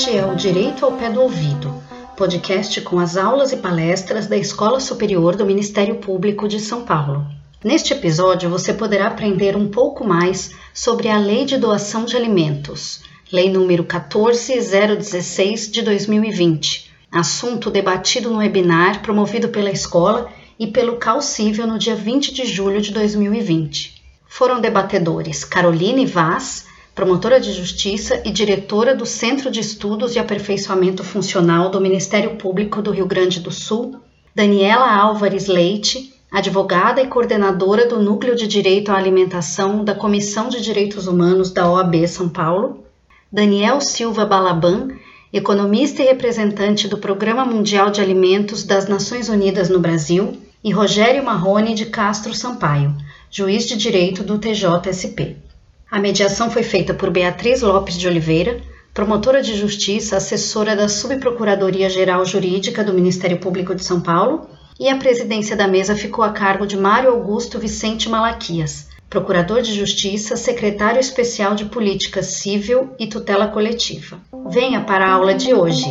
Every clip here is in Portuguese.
Este é o Direito ao Pé do Ouvido, podcast com as aulas e palestras da Escola Superior do Ministério Público de São Paulo. Neste episódio, você poderá aprender um pouco mais sobre a Lei de Doação de Alimentos, Lei número 14016 de 2020, assunto debatido no webinar promovido pela escola e pelo Calcível no dia 20 de julho de 2020. Foram debatedores Caroline Vaz, promotora de justiça e diretora do Centro de Estudos de Aperfeiçoamento Funcional do Ministério Público do Rio Grande do Sul, Daniela Álvares Leite, advogada e coordenadora do Núcleo de Direito à Alimentação da Comissão de Direitos Humanos da OAB São Paulo, Daniel Silva Balaban, economista e representante do Programa Mundial de Alimentos das Nações Unidas no Brasil, e Rogério Marrone de Castro Sampaio, juiz de direito do TJSP. A mediação foi feita por Beatriz Lopes de Oliveira, promotora de justiça, assessora da Subprocuradoria-Geral Jurídica do Ministério Público de São Paulo, e a presidência da mesa ficou a cargo de Mário Augusto Vicente Malaquias, procurador de justiça, secretário especial de Política Civil e Tutela Coletiva. Venha para a aula de hoje.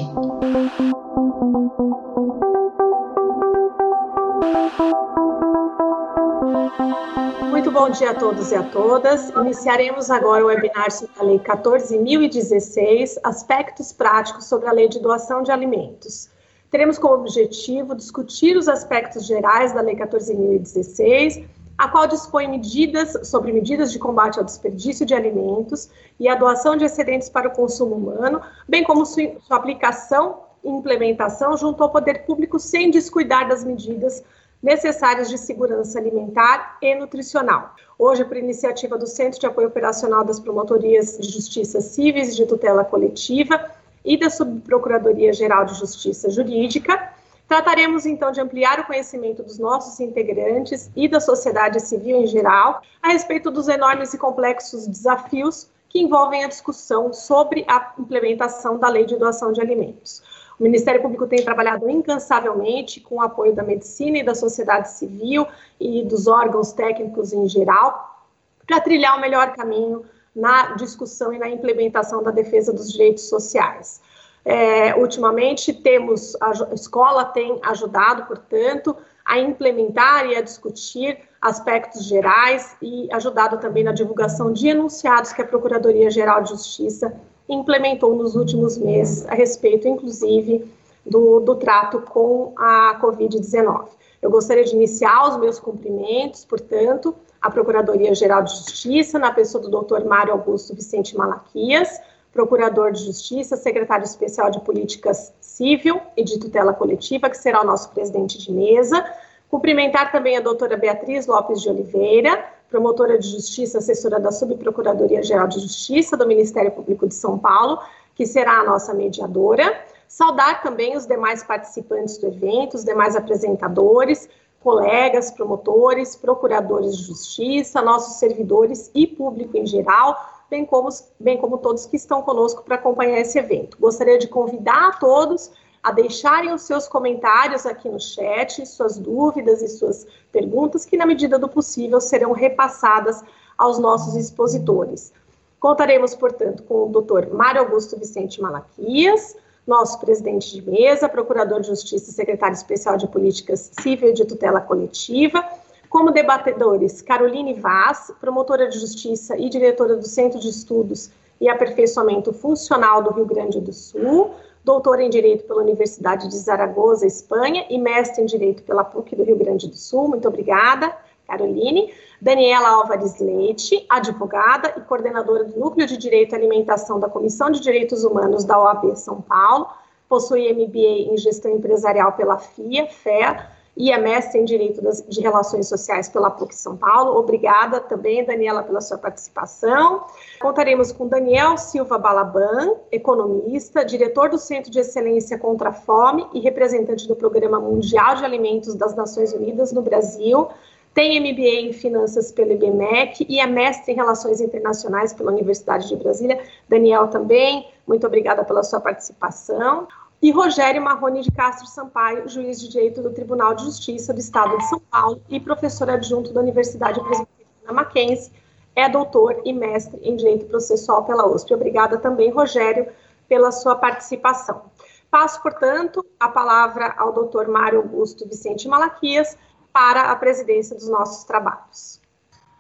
Bom dia a todos e a todas. Iniciaremos agora o webinar sobre a Lei 14.016, aspectos práticos sobre a Lei de Doação de Alimentos. Teremos como objetivo discutir os aspectos gerais da Lei 14.016, a qual dispõe medidas sobre medidas de combate ao desperdício de alimentos e a doação de excedentes para o consumo humano, bem como sua aplicação e implementação junto ao poder público sem descuidar das medidas necessárias de segurança alimentar e nutricional. Hoje, por iniciativa do Centro de Apoio Operacional das Promotorias de Justiça Cíveis de Tutela Coletiva e da Subprocuradoria Geral de Justiça Jurídica, trataremos então de ampliar o conhecimento dos nossos integrantes e da sociedade civil em geral a respeito dos enormes e complexos desafios que envolvem a discussão sobre a implementação da Lei de Doação de Alimentos. O Ministério Público tem trabalhado incansavelmente com o apoio da medicina e da sociedade civil e dos órgãos técnicos em geral para trilhar o melhor caminho na discussão e na implementação da defesa dos direitos sociais. É, ultimamente temos a escola tem ajudado, portanto, a implementar e a discutir aspectos gerais e ajudado também na divulgação de enunciados que a Procuradoria Geral de Justiça implementou nos últimos meses a respeito, inclusive, do, do trato com a Covid-19. Eu gostaria de iniciar os meus cumprimentos, portanto, à Procuradoria-Geral de Justiça, na pessoa do Dr. Mário Augusto Vicente Malaquias, Procurador de Justiça, Secretário Especial de Políticas Civil e de Tutela Coletiva, que será o nosso presidente de mesa. Cumprimentar também a doutora Beatriz Lopes de Oliveira, promotora de justiça, assessora da Subprocuradoria-Geral de Justiça do Ministério Público de São Paulo, que será a nossa mediadora. Saudar também os demais participantes do evento, os demais apresentadores, colegas, promotores, procuradores de justiça, nossos servidores e público em geral, bem como, bem como todos que estão conosco para acompanhar esse evento. Gostaria de convidar a todos a deixarem os seus comentários aqui no chat, suas dúvidas e suas perguntas, que na medida do possível serão repassadas aos nossos expositores. Contaremos, portanto, com o Dr. Mário Augusto Vicente Malaquias, nosso presidente de mesa, procurador de justiça e secretário especial de políticas civil e de tutela coletiva, como debatedores Caroline Vaz, promotora de justiça e diretora do Centro de Estudos e Aperfeiçoamento Funcional do Rio Grande do Sul, doutora em Direito pela Universidade de Zaragoza, Espanha, e mestre em Direito pela PUC do Rio Grande do Sul. Muito obrigada, Caroline. Daniela Álvares Leite, advogada e coordenadora do Núcleo de Direito e Alimentação da Comissão de Direitos Humanos da OAB São Paulo, possui MBA em Gestão Empresarial pela FIA, FEA, e é mestre em Direito de Relações Sociais pela PUC São Paulo. Obrigada também, Daniela, pela sua participação. Contaremos com Daniel Silva Balaban, economista, diretor do Centro de Excelência contra a Fome e representante do Programa Mundial de Alimentos das Nações Unidas no Brasil. Tem MBA em Finanças pelo IBMEC e é mestre em Relações Internacionais pela Universidade de Brasília. Daniel também, muito obrigada pela sua participação e Rogério Marrone de Castro Sampaio, juiz de direito do Tribunal de Justiça do Estado de São Paulo e professor adjunto da Universidade Presbiteriana Mackenzie, é doutor e mestre em direito processual pela USP. Obrigada também, Rogério, pela sua participação. Passo, portanto, a palavra ao Dr. Mário Augusto Vicente Malaquias para a presidência dos nossos trabalhos.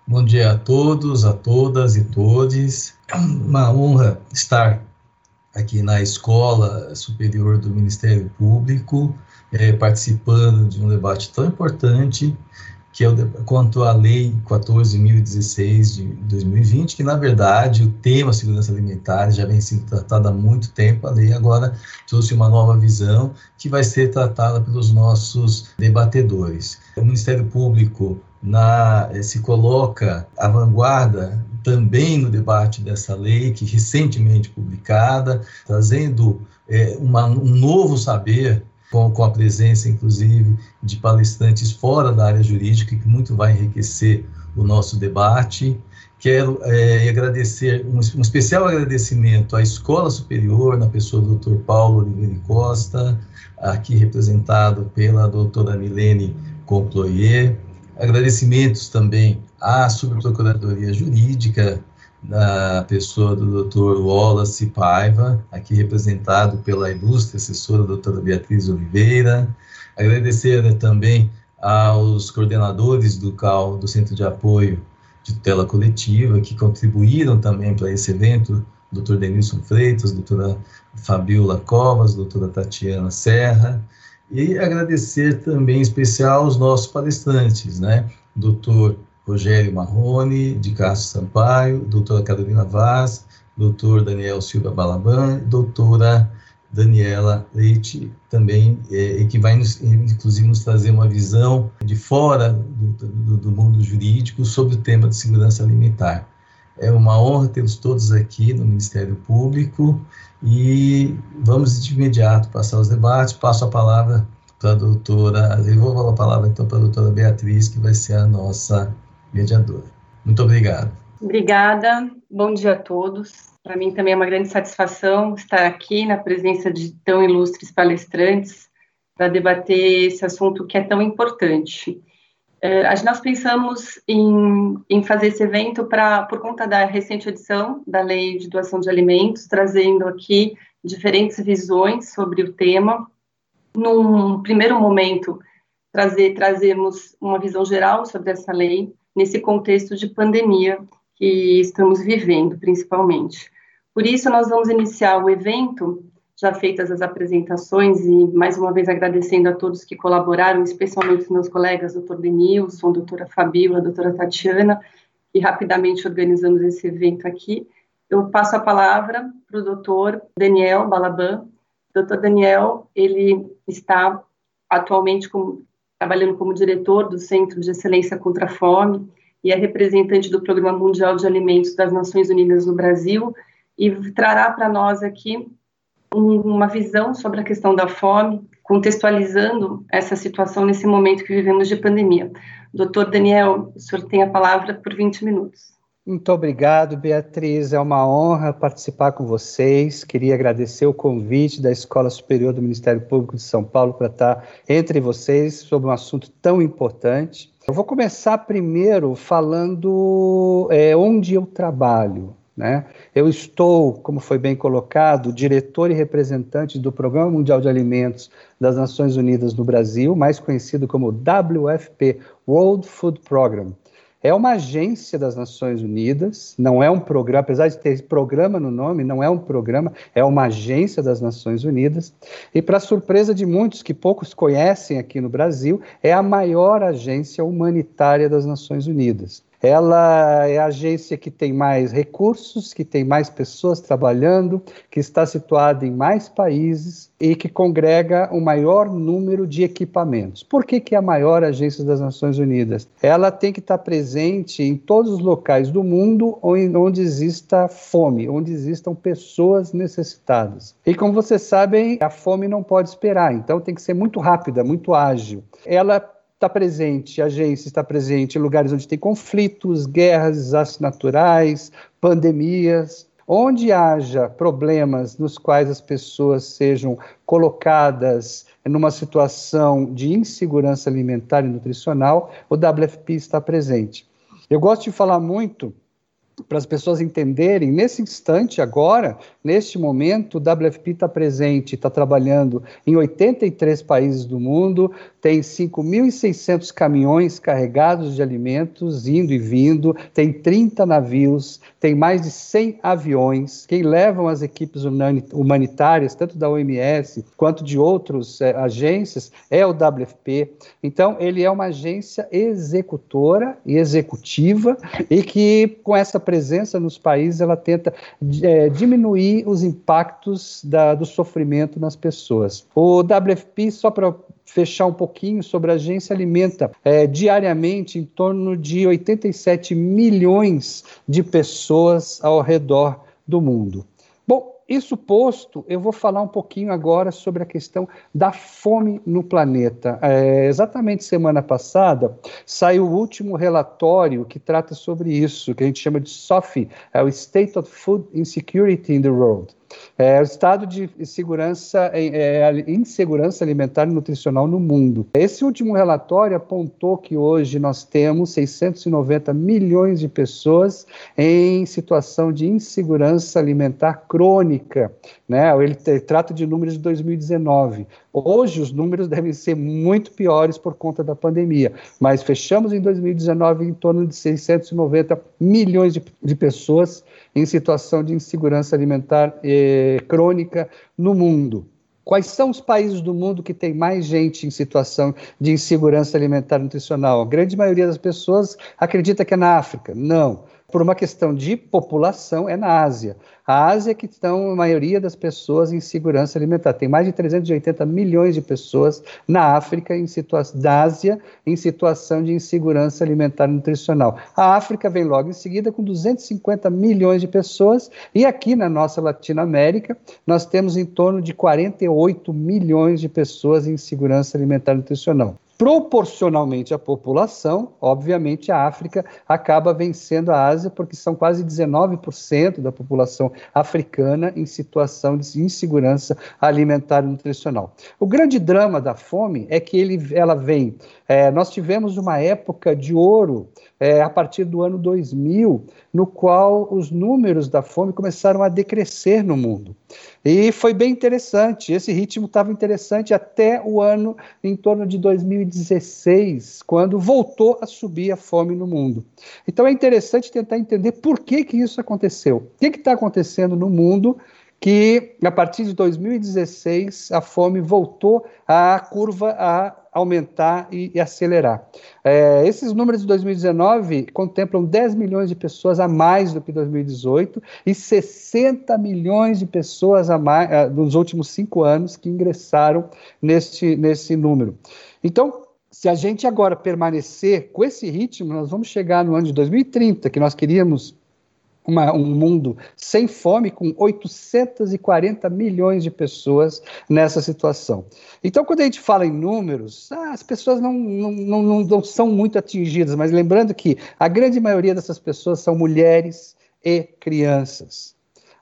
Bom dia a todos, a todas e todes. É uma honra estar aqui na Escola Superior do Ministério Público, é, participando de um debate tão importante que é o, quanto à Lei 14.016 de 2020, que na verdade o tema segurança alimentar já vem sendo tratado há muito tempo, a lei agora trouxe uma nova visão que vai ser tratada pelos nossos debatedores. O Ministério Público na, eh, se coloca à vanguarda também no debate dessa lei, que recentemente publicada, trazendo é, uma, um novo saber com, com a presença, inclusive, de palestrantes fora da área jurídica, que muito vai enriquecer o nosso debate. Quero é, agradecer, um, um, especial agradecimento à Escola Superior, na pessoa do Dr. Paulo Oliveira Costa, aqui representado pela doutora Milene Comployer. Agradecimentos também à Subprocuradoria Jurídica, na pessoa do Dr. Wallace Paiva, aqui representado pela ilustre assessora doutora Beatriz Oliveira. Agradecer também aos coordenadores do CAL, do Centro de Apoio de Tutela Coletiva, que contribuíram também para esse evento, Dr. Denilson Freitas, doutora Fabiola Covas, doutora Tatiana Serra, e agradecer também em especial aos nossos palestrantes, né, doutor Rogério Marrone, de Castro Sampaio, doutora Carolina Vaz, doutor Daniel Silva Balaban, doutora Daniela Leite, também, é, que vai, nos, inclusive, nos trazer uma visão de fora do, do, do, mundo jurídico sobre o tema de segurança alimentar. É uma honra tê-los todos aqui no Ministério Público e vamos de imediato passar os debates. Passo a palavra para a doutora, eu vou a palavra então para a doutora Beatriz, que vai ser a nossa mediadora. Muito obrigado. Obrigada, bom dia a todos. Para mim também é uma grande satisfação estar aqui na presença de tão ilustres palestrantes para debater esse assunto que é tão importante. É, nós pensamos em, em fazer esse evento para por conta da recente edição da Lei de Doação de Alimentos, trazendo aqui diferentes visões sobre o tema. Num primeiro momento, trazer trazemos uma visão geral sobre essa lei, nesse contexto de pandemia que estamos vivendo, principalmente. Por isso, nós vamos iniciar o evento, já feitas as apresentações, e mais uma vez agradecendo a todos que colaboraram, especialmente os meus colegas, doutor Denilson, doutora Fabíola, doutora Tatiana, que rapidamente organizamos esse evento aqui. Eu passo a palavra para o doutor Daniel Balaban. Doutor Daniel, ele está atualmente trabalhando como diretor do Centro de Excelência contra a Fome e é representante do Programa Mundial de Alimentos das Nações Unidas no Brasil e trará para nós aqui uma visão sobre a questão da fome, contextualizando essa situação nesse momento que vivemos de pandemia. Doutor Daniel, o senhor tem a palavra por 20 minutos. Muito obrigado, Beatriz. É uma honra participar com vocês. Queria agradecer o convite da Escola Superior do Ministério Público de São Paulo para estar entre vocês sobre um assunto tão importante. Eu vou começar primeiro falando é, onde eu trabalho. Né? Eu estou, como foi bem colocado, diretor e representante do Programa Mundial de Alimentos das Nações Unidas no Brasil, mais conhecido como WFP, World Food Program é uma agência das Nações Unidas, não é um programa, apesar de ter programa no nome, não é um programa, é uma agência das Nações Unidas. E, para surpresa de muitos que poucos conhecem aqui no Brasil, é a maior agência humanitária das Nações Unidas. Ela é a agência que tem mais recursos, que tem mais pessoas trabalhando, que está situada em mais países e que congrega o maior número de equipamentos. Por que, que é a maior agência das Nações Unidas? Ela tem que estar presente em todos os locais do mundo onde exista fome, onde existam pessoas necessitadas. E como vocês sabem, a fome não pode esperar, então tem que ser muito rápida, muito ágil. Ela está presente, agência está presente em lugares onde tem conflitos, guerras, desastres naturais, pandemias, onde haja problemas nos quais as pessoas sejam colocadas numa situação de insegurança alimentar e nutricional, o WFP está presente. Eu gosto de falar muito para as pessoas entenderem, nesse instante agora, neste momento, o WFP está presente, está trabalhando em 83 países do mundo, tem 5.600 caminhões carregados de alimentos, indo e vindo, tem 30 navios, tem mais de 100 aviões. Quem levam as equipes humanitárias, tanto da OMS quanto de outras é, agências, é o WFP. Então, ele é uma agência executora e executiva e que, com essa presença nos países, ela tenta é, diminuir os impactos da, do sofrimento nas pessoas. O WFP, só para fechar um pouquinho sobre a agência alimenta é, diariamente em torno de 87 milhões de pessoas ao redor do mundo. Bom, isso posto, eu vou falar um pouquinho agora sobre a questão da fome no planeta. É, exatamente semana passada saiu o último relatório que trata sobre isso, que a gente chama de SOFI, é o State of Food Insecurity in the World. É, o estado de segurança, é, insegurança alimentar e nutricional no mundo. Esse último relatório apontou que hoje nós temos 690 milhões de pessoas em situação de insegurança alimentar crônica. Né? Ele, ele trata de números de 2019. Hoje os números devem ser muito piores por conta da pandemia, mas fechamos em 2019 em torno de 690 milhões de, de pessoas em situação de insegurança alimentar eh, crônica no mundo. Quais são os países do mundo que tem mais gente em situação de insegurança alimentar nutricional? A grande maioria das pessoas acredita que é na África. Não por uma questão de população, é na Ásia. A Ásia é que estão a maioria das pessoas em segurança alimentar. Tem mais de 380 milhões de pessoas na África, em situação, da Ásia, em situação de insegurança alimentar e nutricional. A África vem logo em seguida com 250 milhões de pessoas, e aqui na nossa Latinoamérica, nós temos em torno de 48 milhões de pessoas em segurança alimentar e nutricional proporcionalmente à população, obviamente a África acaba vencendo a Ásia, porque são quase 19% da população africana em situação de insegurança alimentar e nutricional. O grande drama da fome é que ele, ela vem. É, nós tivemos uma época de ouro é, a partir do ano 2000, no qual os números da fome começaram a decrescer no mundo. E foi bem interessante, esse ritmo estava interessante até o ano em torno de 2016, quando voltou a subir a fome no mundo. Então é interessante tentar entender por que, que isso aconteceu. O que está acontecendo no mundo que, a partir de 2016, a fome voltou a curva a aumentar e, e acelerar. É, esses números de 2019 contemplam 10 milhões de pessoas a mais do que 2018 e 60 milhões de pessoas a mais nos últimos cinco anos que ingressaram neste, nesse número. Então, se a gente agora permanecer com esse ritmo, nós vamos chegar no ano de 2030, que nós queríamos uma, um mundo sem fome, com 840 milhões de pessoas nessa situação. Então, quando a gente fala em números, ah, as pessoas não, não, não, não são muito atingidas, mas lembrando que a grande maioria dessas pessoas são mulheres e crianças.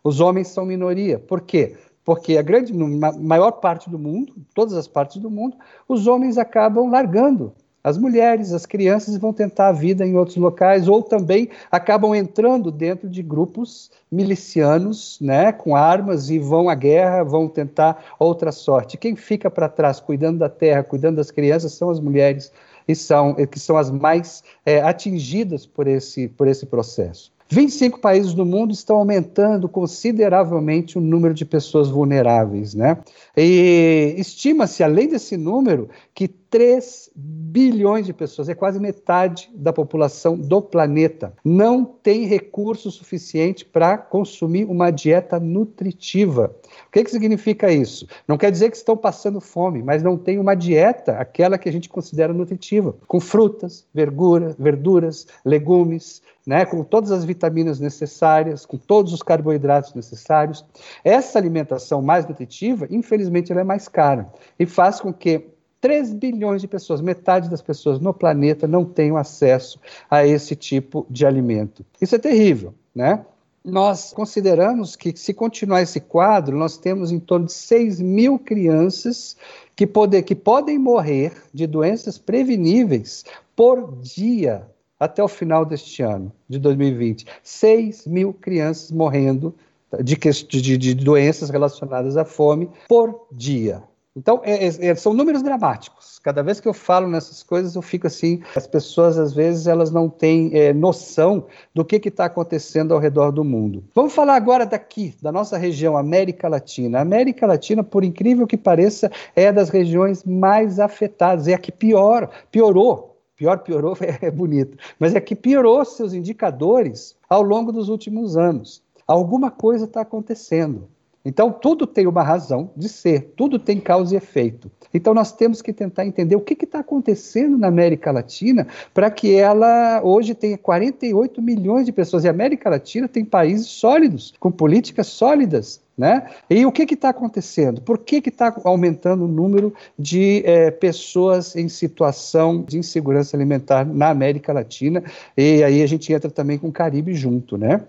Os homens são minoria. Por quê? Porque a grande, maior parte do mundo, todas as partes do mundo, os homens acabam largando as mulheres, as crianças vão tentar a vida em outros locais ou também acabam entrando dentro de grupos milicianos, né, com armas e vão à guerra, vão tentar outra sorte. Quem fica para trás cuidando da terra, cuidando das crianças são as mulheres e são que são as mais é, atingidas por esse por esse processo. 25 países do mundo estão aumentando consideravelmente o número de pessoas vulneráveis, né? E estima-se, além desse número, que 3 bilhões de pessoas, é quase metade da população do planeta, não tem recurso suficiente para consumir uma dieta nutritiva. O que, que significa isso? Não quer dizer que estão passando fome, mas não tem uma dieta, aquela que a gente considera nutritiva, com frutas, verdura, verduras, legumes, né, com todas as vitaminas necessárias, com todos os carboidratos necessários. Essa alimentação mais nutritiva, infelizmente, ela é mais cara e faz com que 3 bilhões de pessoas, metade das pessoas no planeta, não tenham acesso a esse tipo de alimento. Isso é terrível, né? Nós consideramos que, se continuar esse quadro, nós temos em torno de 6 mil crianças que, poder, que podem morrer de doenças preveníveis por dia até o final deste ano, de 2020. 6 mil crianças morrendo de, de, de doenças relacionadas à fome por dia. Então, é, é, são números dramáticos. Cada vez que eu falo nessas coisas, eu fico assim. As pessoas, às vezes, elas não têm é, noção do que está acontecendo ao redor do mundo. Vamos falar agora daqui, da nossa região, América Latina. A América Latina, por incrível que pareça, é das regiões mais afetadas, é a que pior, piorou. Pior, piorou é bonito, mas é que piorou seus indicadores ao longo dos últimos anos. Alguma coisa está acontecendo. Então, tudo tem uma razão de ser, tudo tem causa e efeito. Então, nós temos que tentar entender o que está acontecendo na América Latina para que ela hoje tenha 48 milhões de pessoas. E a América Latina tem países sólidos, com políticas sólidas. Né? E o que está acontecendo? Por que está aumentando o número de é, pessoas em situação de insegurança alimentar na América Latina? E aí a gente entra também com o Caribe junto, né?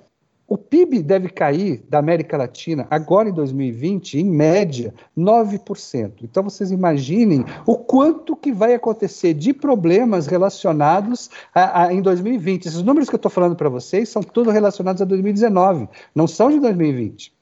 O PIB deve cair da América Latina agora em 2020, em média, 9%. Então vocês imaginem o quanto que vai acontecer de problemas relacionados a, a, em 2020. Esses números que eu estou falando para vocês são todos relacionados a 2019, não são de 2020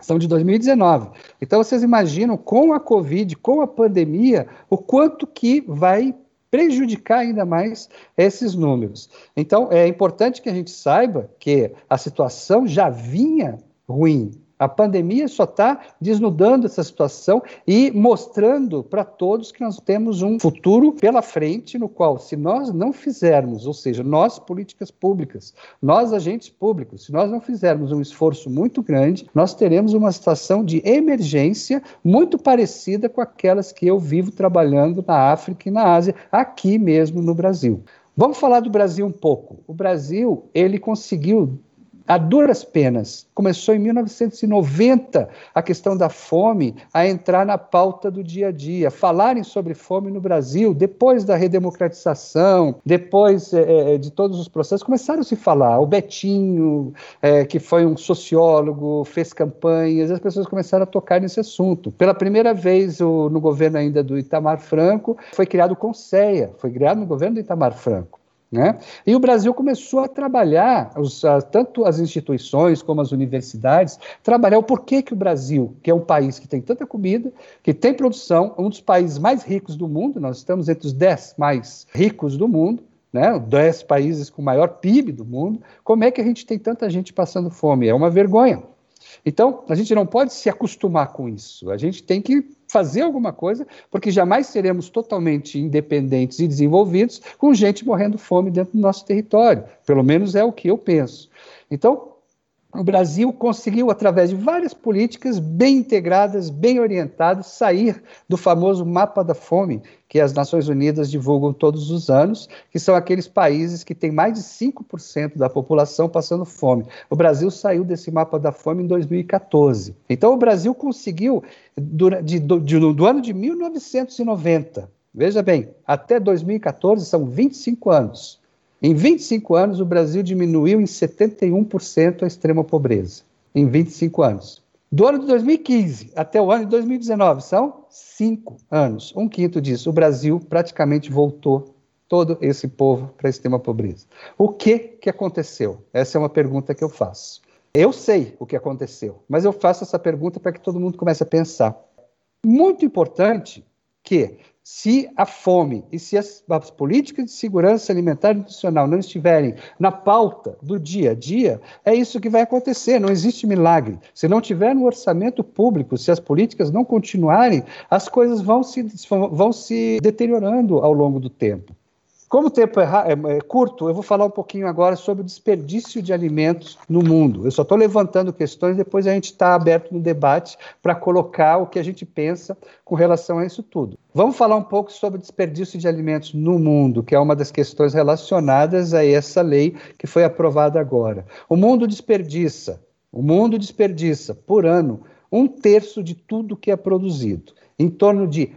são de 2019. Então vocês imaginam com a Covid, com a pandemia, o quanto que vai prejudicar ainda mais esses números. Então, é importante que a gente saiba que a situação já vinha ruim a pandemia só está desnudando essa situação e mostrando para todos que nós temos um futuro pela frente, no qual, se nós não fizermos, ou seja, nós, políticas públicas, nós, agentes públicos, se nós não fizermos um esforço muito grande, nós teremos uma situação de emergência muito parecida com aquelas que eu vivo trabalhando na África e na Ásia, aqui mesmo no Brasil. Vamos falar do Brasil um pouco. O Brasil, ele conseguiu a duras penas. Começou em 1990 a questão da fome a entrar na pauta do dia a dia, falarem sobre fome no Brasil, depois da redemocratização, depois é, de todos os processos, começaram a se falar. O Betinho, é, que foi um sociólogo, fez campanhas, as pessoas começaram a tocar nesse assunto. Pela primeira vez, o, no governo ainda do Itamar Franco, foi criado o Conceia, foi criado no governo do Itamar Franco. Né? E o Brasil começou a trabalhar, os, a, tanto as instituições como as universidades, trabalhar o porquê que o Brasil, que é um país que tem tanta comida, que tem produção, um dos países mais ricos do mundo, nós estamos entre os dez mais ricos do mundo, né, 10 países com maior PIB do mundo, como é que a gente tem tanta gente passando fome? É uma vergonha. Então, a gente não pode se acostumar com isso. A gente tem que fazer alguma coisa, porque jamais seremos totalmente independentes e desenvolvidos com gente morrendo fome dentro do nosso território. Pelo menos é o que eu penso. Então, o Brasil conseguiu, através de várias políticas bem integradas, bem orientadas, sair do famoso mapa da fome que as Nações Unidas divulgam todos os anos, que são aqueles países que têm mais de 5% da população passando fome. O Brasil saiu desse mapa da fome em 2014. Então, o Brasil conseguiu, do, de, de, do ano de 1990, veja bem, até 2014, são 25 anos em 25 anos, o Brasil diminuiu em 71% a extrema pobreza. Em 25 anos. Do ano de 2015 até o ano de 2019, são cinco anos. Um quinto disso. O Brasil praticamente voltou todo esse povo para a extrema pobreza. O que, que aconteceu? Essa é uma pergunta que eu faço. Eu sei o que aconteceu, mas eu faço essa pergunta para que todo mundo comece a pensar. Muito importante que se a fome e se as, as, políticas de segurança alimentar e nutricional não estiverem na pauta do dia a dia, é isso que vai acontecer, não existe milagre. Se não tiver no orçamento público, se as políticas não continuarem, as coisas vão se, vão se deteriorando ao longo do tempo. Como o tempo é, é, é, curto, eu vou falar um pouquinho agora sobre o desperdício de alimentos no mundo. Eu só estou levantando questões, depois a gente está aberto no debate para colocar o que a gente pensa com relação a isso tudo. Vamos falar um pouco sobre desperdício de alimentos no mundo, que é uma das questões relacionadas a essa lei que foi aprovada agora. O mundo desperdiça, o mundo desperdiça por ano um terço de tudo que é produzido, em torno de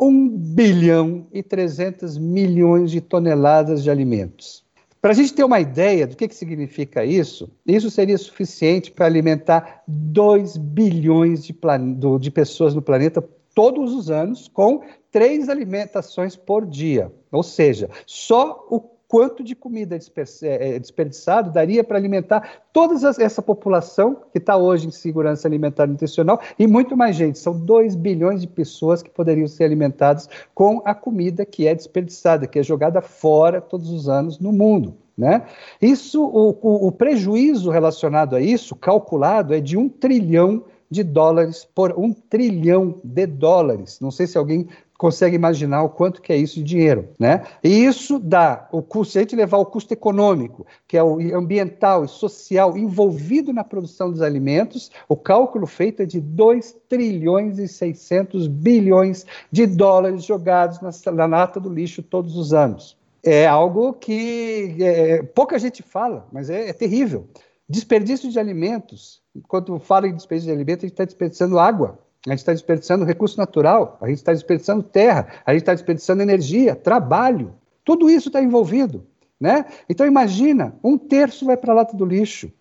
1 bilhão e 300 milhões de toneladas de alimentos. Para a gente ter uma ideia do que, que significa isso, isso seria suficiente para alimentar 2 bilhões de, do, de pessoas no planeta todos os anos, com três alimentações por dia. Ou seja, só o quanto de comida é, é, desperdiçado daria para alimentar toda essa população que está hoje em segurança alimentar e nutricional e muito mais gente. São 2 bilhões de pessoas que poderiam ser alimentadas com a comida que é desperdiçada, que é jogada fora todos os anos no mundo. Né? Isso, o, o, o prejuízo relacionado a isso, calculado, é de um trilhão de dólares por um trilhão de dólares. Não sei se alguém consegue imaginar o quanto que é isso de dinheiro, né? E isso dá o custo, se a gente levar o custo econômico, que é o ambiental e social envolvido na produção dos alimentos, o cálculo feito é de 2 trilhões e 600 bilhões de dólares jogados na, na lata do lixo todos os anos. É algo que é, pouca gente fala, mas é, é terrível. Desperdício de alimentos. Quando fala em desperdício de alimentos, a gente está desperdiçando água, a gente está desperdiçando recurso natural, a gente está desperdiçando terra, a gente está desperdiçando energia, trabalho. Tudo isso está envolvido. Né? Então imagina, um terço vai para a lata do lixo.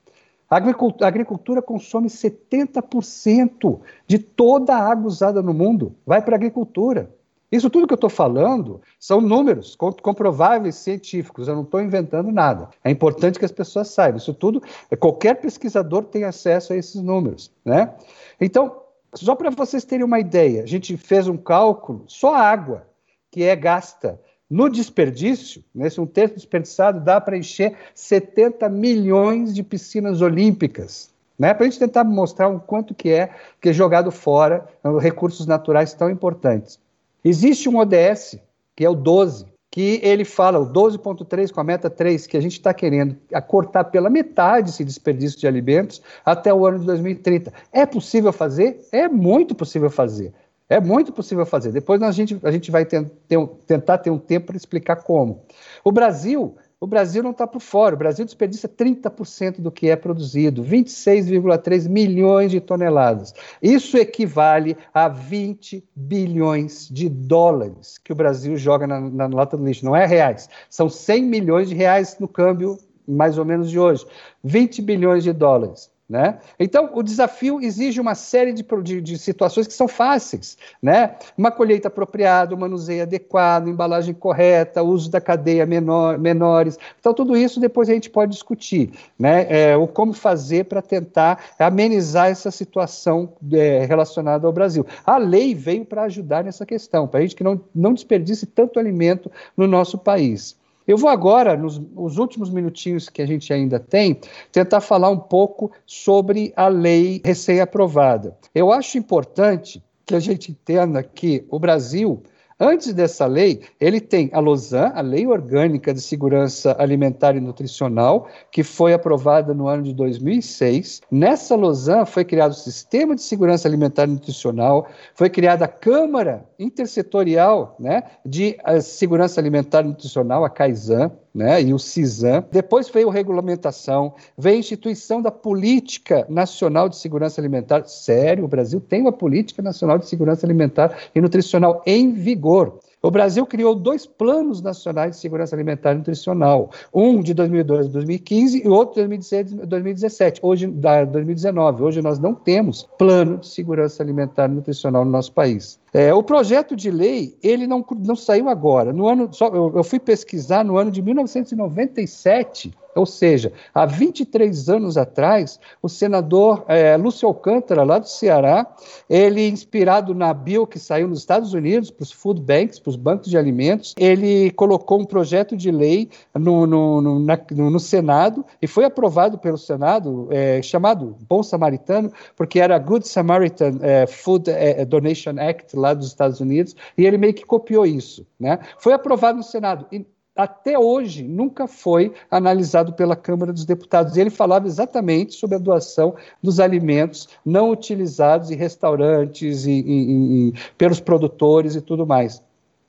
A agricultura, a agricultura consome 70% de toda a água usada no mundo, vai para a agricultura. Isso tudo que eu estou falando são números comprováveis científicos, eu não estou inventando nada. É importante que as pessoas saibam. Isso tudo, qualquer pesquisador tem acesso a esses números. Né? Então, só para vocês terem uma ideia, a gente fez um cálculo, só a água que é gasta no desperdício, nesse um terço desperdiçado, dá para encher 70 milhões de piscinas olímpicas. Né, para a gente tentar mostrar o quanto que é que é jogado fora recursos naturais tão importantes. Existe um ODS, que é o 12, que ele fala, o 12.3 com a meta 3, que a gente está querendo cortar pela metade esse desperdício de alimentos até o ano de 2030. É possível fazer? É muito possível fazer. É muito possível fazer. Depois a gente, a gente vai ter, ter, tentar ter um tempo para explicar como. O Brasil o Brasil não está por fora. O Brasil desperdiça 30% do que é produzido, 26,3 milhões de toneladas. Isso equivale a 20 bilhões de dólares que o Brasil joga na, na lata do lixo. Não é reais, são 100 milhões de reais no câmbio mais ou menos de hoje. 20 bilhões de dólares. Né? Então, o desafio exige uma série de, de, de, situações que são fáceis. Né? Uma colheita apropriada, um manuseio adequado, embalagem correta, uso da cadeia menor, menores. Então, tudo isso depois a gente pode discutir. Né? É, o como fazer para tentar amenizar essa situação é, relacionada ao Brasil. A lei veio para ajudar nessa questão, para a gente que não, não desperdice tanto alimento no nosso país. Eu vou agora, nos, últimos minutinhos que a gente ainda tem, tentar falar um pouco sobre a lei recém-aprovada. Eu acho importante que a gente entenda que o Brasil Antes dessa lei, ele tem a LOSAN, a Lei Orgânica de Segurança Alimentar e Nutricional, que foi aprovada no ano de 2006. Nessa LOSAN foi criado o Sistema de Segurança Alimentar e Nutricional, foi criada a Câmara Intersetorial né, de eh, Segurança Alimentar e Nutricional, a CAISAN, né, e o CISAM. Depois veio a regulamentação, veio a instituição da Política Nacional de Segurança Alimentar. Sério, o Brasil tem uma Política Nacional de Segurança Alimentar e Nutricional em vigor. O Brasil criou dois planos nacionais de segurança alimentar e nutricional, um de 2012 a 2015 e outro de 2017, hoje da 2019. Hoje nós não temos plano de segurança alimentar e nutricional no nosso país. É, o projeto de lei ele não, não saiu agora. No ano, só, eu, eu fui pesquisar no ano de 1997 ou seja, há 23 anos atrás, o senador é, Lúcio Alcântara, lá do Ceará, ele, inspirado na bill que saiu nos Estados Unidos, para os food banks, para os bancos de alimentos, ele colocou um projeto de lei no, no, no, na, no Senado e foi aprovado pelo Senado, é, chamado Bom Samaritano, porque era Good Samaritan é, Food Donation Act lá dos Estados Unidos, e ele meio que copiou isso. Né? Foi aprovado no Senado. E, até hoje nunca foi analisado pela Câmara dos Deputados. E ele falava exatamente sobre a doação dos alimentos não utilizados em restaurantes e, e, e pelos produtores e tudo mais.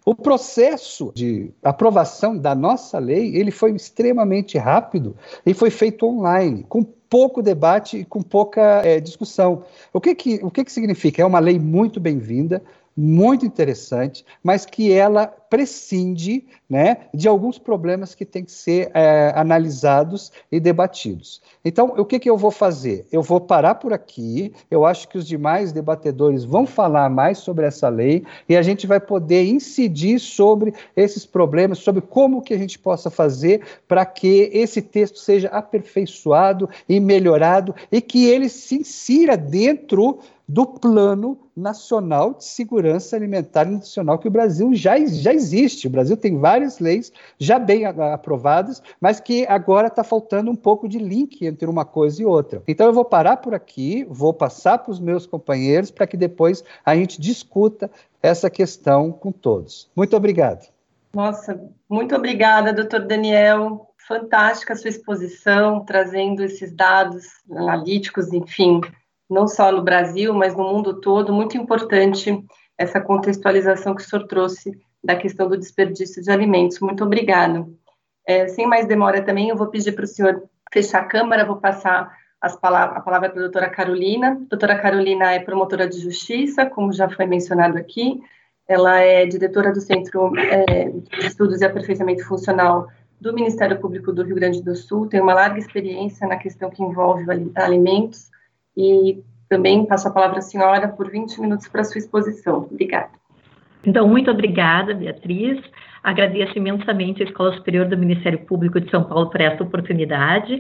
O processo de aprovação da nossa lei ele foi extremamente rápido e foi feito online, com pouco debate e com pouca é, discussão. O que que, o que que significa? É uma lei muito bem-vinda, muito interessante, mas que ela prescinde né, de alguns problemas que têm que ser é, analisados e debatidos. Então, o que, que eu vou fazer? Eu vou parar por aqui, eu acho que os demais debatedores vão falar mais sobre essa lei e a gente vai poder incidir sobre esses problemas, sobre como que a gente possa fazer para que esse texto seja aperfeiçoado e melhorado e que ele se insira dentro do Plano Nacional de Segurança Alimentar e Nutricional, que o Brasil já, já existe. O Brasil tem várias leis já bem aprovadas, mas que agora está faltando um pouco de link entre uma coisa e outra. Então eu vou parar por aqui, vou passar para os meus companheiros para que depois a gente discuta essa questão com todos. Muito obrigado. Nossa, muito obrigada, doutor Daniel. Fantástica a sua exposição, trazendo esses dados analíticos, enfim, não só no Brasil, mas no mundo todo, muito importante essa contextualização que o senhor trouxe da questão do desperdício de alimentos. Muito obrigado. É, sem mais demora também, eu vou pedir para o senhor fechar a câmara, vou passar palavras, a palavra para a doutora Carolina. A doutora Carolina é promotora de justiça, como já foi mencionado aqui, ela é diretora do Centro é, de Estudos e Aperfeiçoamento Funcional do Ministério Público do Rio Grande do Sul, tem uma larga experiência na questão que envolve alimentos, e também passo a palavra à senhora por 20 minutos para sua exposição. Obrigada. Então, muito obrigada, Beatriz. Agradeço imensamente a Escola Superior do Ministério Público de São Paulo por esta oportunidade,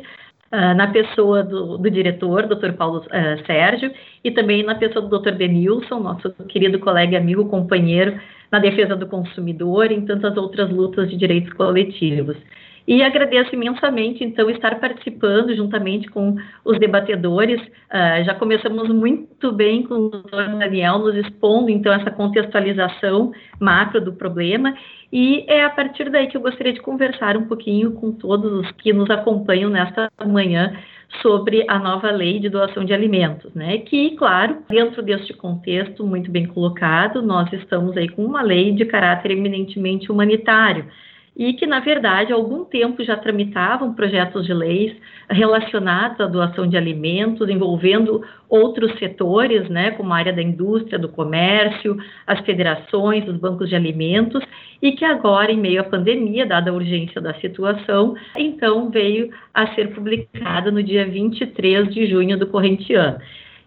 uh, na pessoa do, do diretor, Dr. Paulo uh, Sérgio, e também na pessoa do Dr. Denilson, nosso querido colega, amigo, companheiro na defesa do consumidor e em tantas outras lutas de direitos coletivos. E agradeço imensamente, então, estar participando juntamente com os debatedores. Uh, já começamos muito bem com o doutor Daniel nos expondo, então, essa contextualização macro do problema. E é a partir daí que eu gostaria de conversar um pouquinho com todos os que nos acompanham nesta manhã sobre a nova lei de doação de alimentos, né? Que, claro, dentro deste contexto muito bem colocado, nós estamos aí com uma lei de caráter eminentemente humanitário e que, na verdade, há algum tempo já tramitavam projetos de leis relacionados à doação de alimentos, envolvendo outros setores, né, como a área da indústria, do comércio, as federações, os bancos de alimentos, e que agora, em meio à pandemia, dada a urgência da situação, então veio a ser publicada no dia 23 de junho do corrente ano.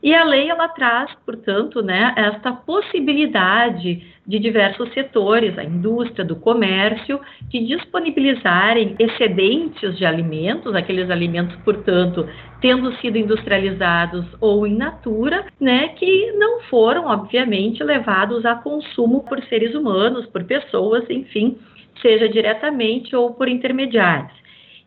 E a lei ela traz, portanto, né, esta possibilidade de diversos setores, a indústria, do comércio, de disponibilizarem excedentes de alimentos, aqueles alimentos, portanto, tendo sido industrializados ou in natura, né, que não foram, obviamente, levados a consumo por seres humanos, por pessoas, enfim, seja diretamente ou por intermediários.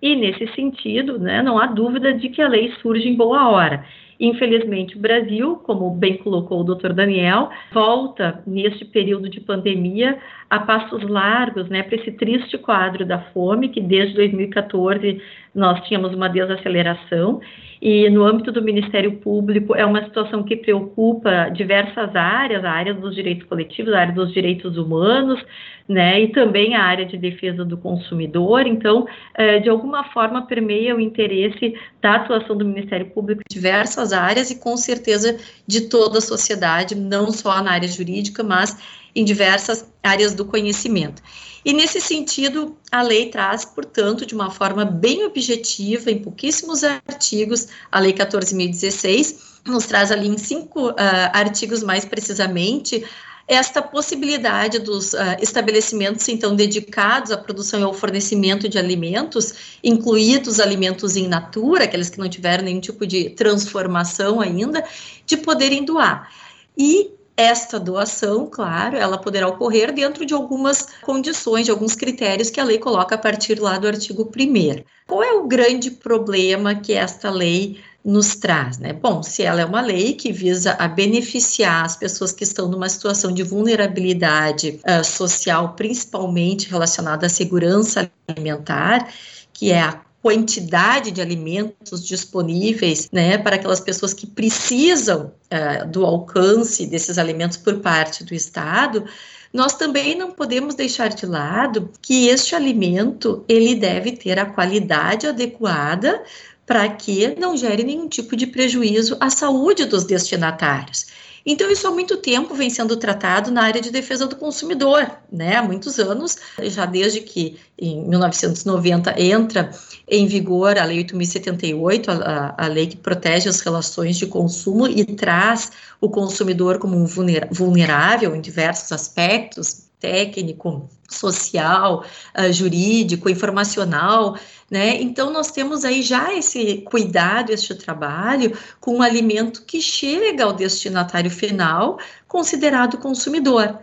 E nesse sentido, né, não há dúvida de que a lei surge em boa hora. Infelizmente, o Brasil, como bem colocou o doutor Daniel, volta neste período de pandemia a passos largos, né, para esse triste quadro da fome, que desde 2014 nós tínhamos uma desaceleração, e no âmbito do Ministério Público é uma situação que preocupa diversas áreas, a área dos direitos coletivos, a área dos direitos humanos, né, e também a área de defesa do consumidor. Então, é, de alguma forma, permeia o interesse da atuação do Ministério Público em diversas áreas e, com certeza, de toda a sociedade, não só na área jurídica, mas em diversas áreas do conhecimento. E nesse sentido, a lei traz, portanto, de uma forma bem objetiva, em pouquíssimos artigos, a Lei 14.016, nos traz ali em cinco uh, artigos mais precisamente esta possibilidade dos uh, estabelecimentos, então, dedicados à produção e ao fornecimento de alimentos, incluídos alimentos in natura, aqueles que não tiveram nenhum tipo de transformação ainda, de poderem doar. E esta doação, claro, ela poderá ocorrer dentro de algumas condições, de alguns critérios que a lei coloca a partir lá do artigo 1 Qual é o grande problema que esta lei nos traz, né? Bom, se ela é uma lei que visa a beneficiar as pessoas que estão numa situação de vulnerabilidade uh, social, principalmente relacionada à segurança alimentar, que é a quantidade de alimentos disponíveis, né, para aquelas pessoas que precisam uh, do alcance desses alimentos por parte do Estado, nós também não podemos deixar de lado que este alimento ele deve ter a qualidade adequada para que não gere nenhum tipo de prejuízo à saúde dos destinatários. Então, isso há muito tempo vem sendo tratado na área de defesa do consumidor, né? Há muitos anos, já desde que em 1990 entra em vigor a Lei 8.078, a, a lei que protege as relações de consumo e traz o consumidor como um vulnerável em diversos aspectos, técnico, social, uh, jurídico, informacional, né? Então nós temos aí já esse cuidado, este trabalho com um alimento que chega ao destinatário final, considerado consumidor.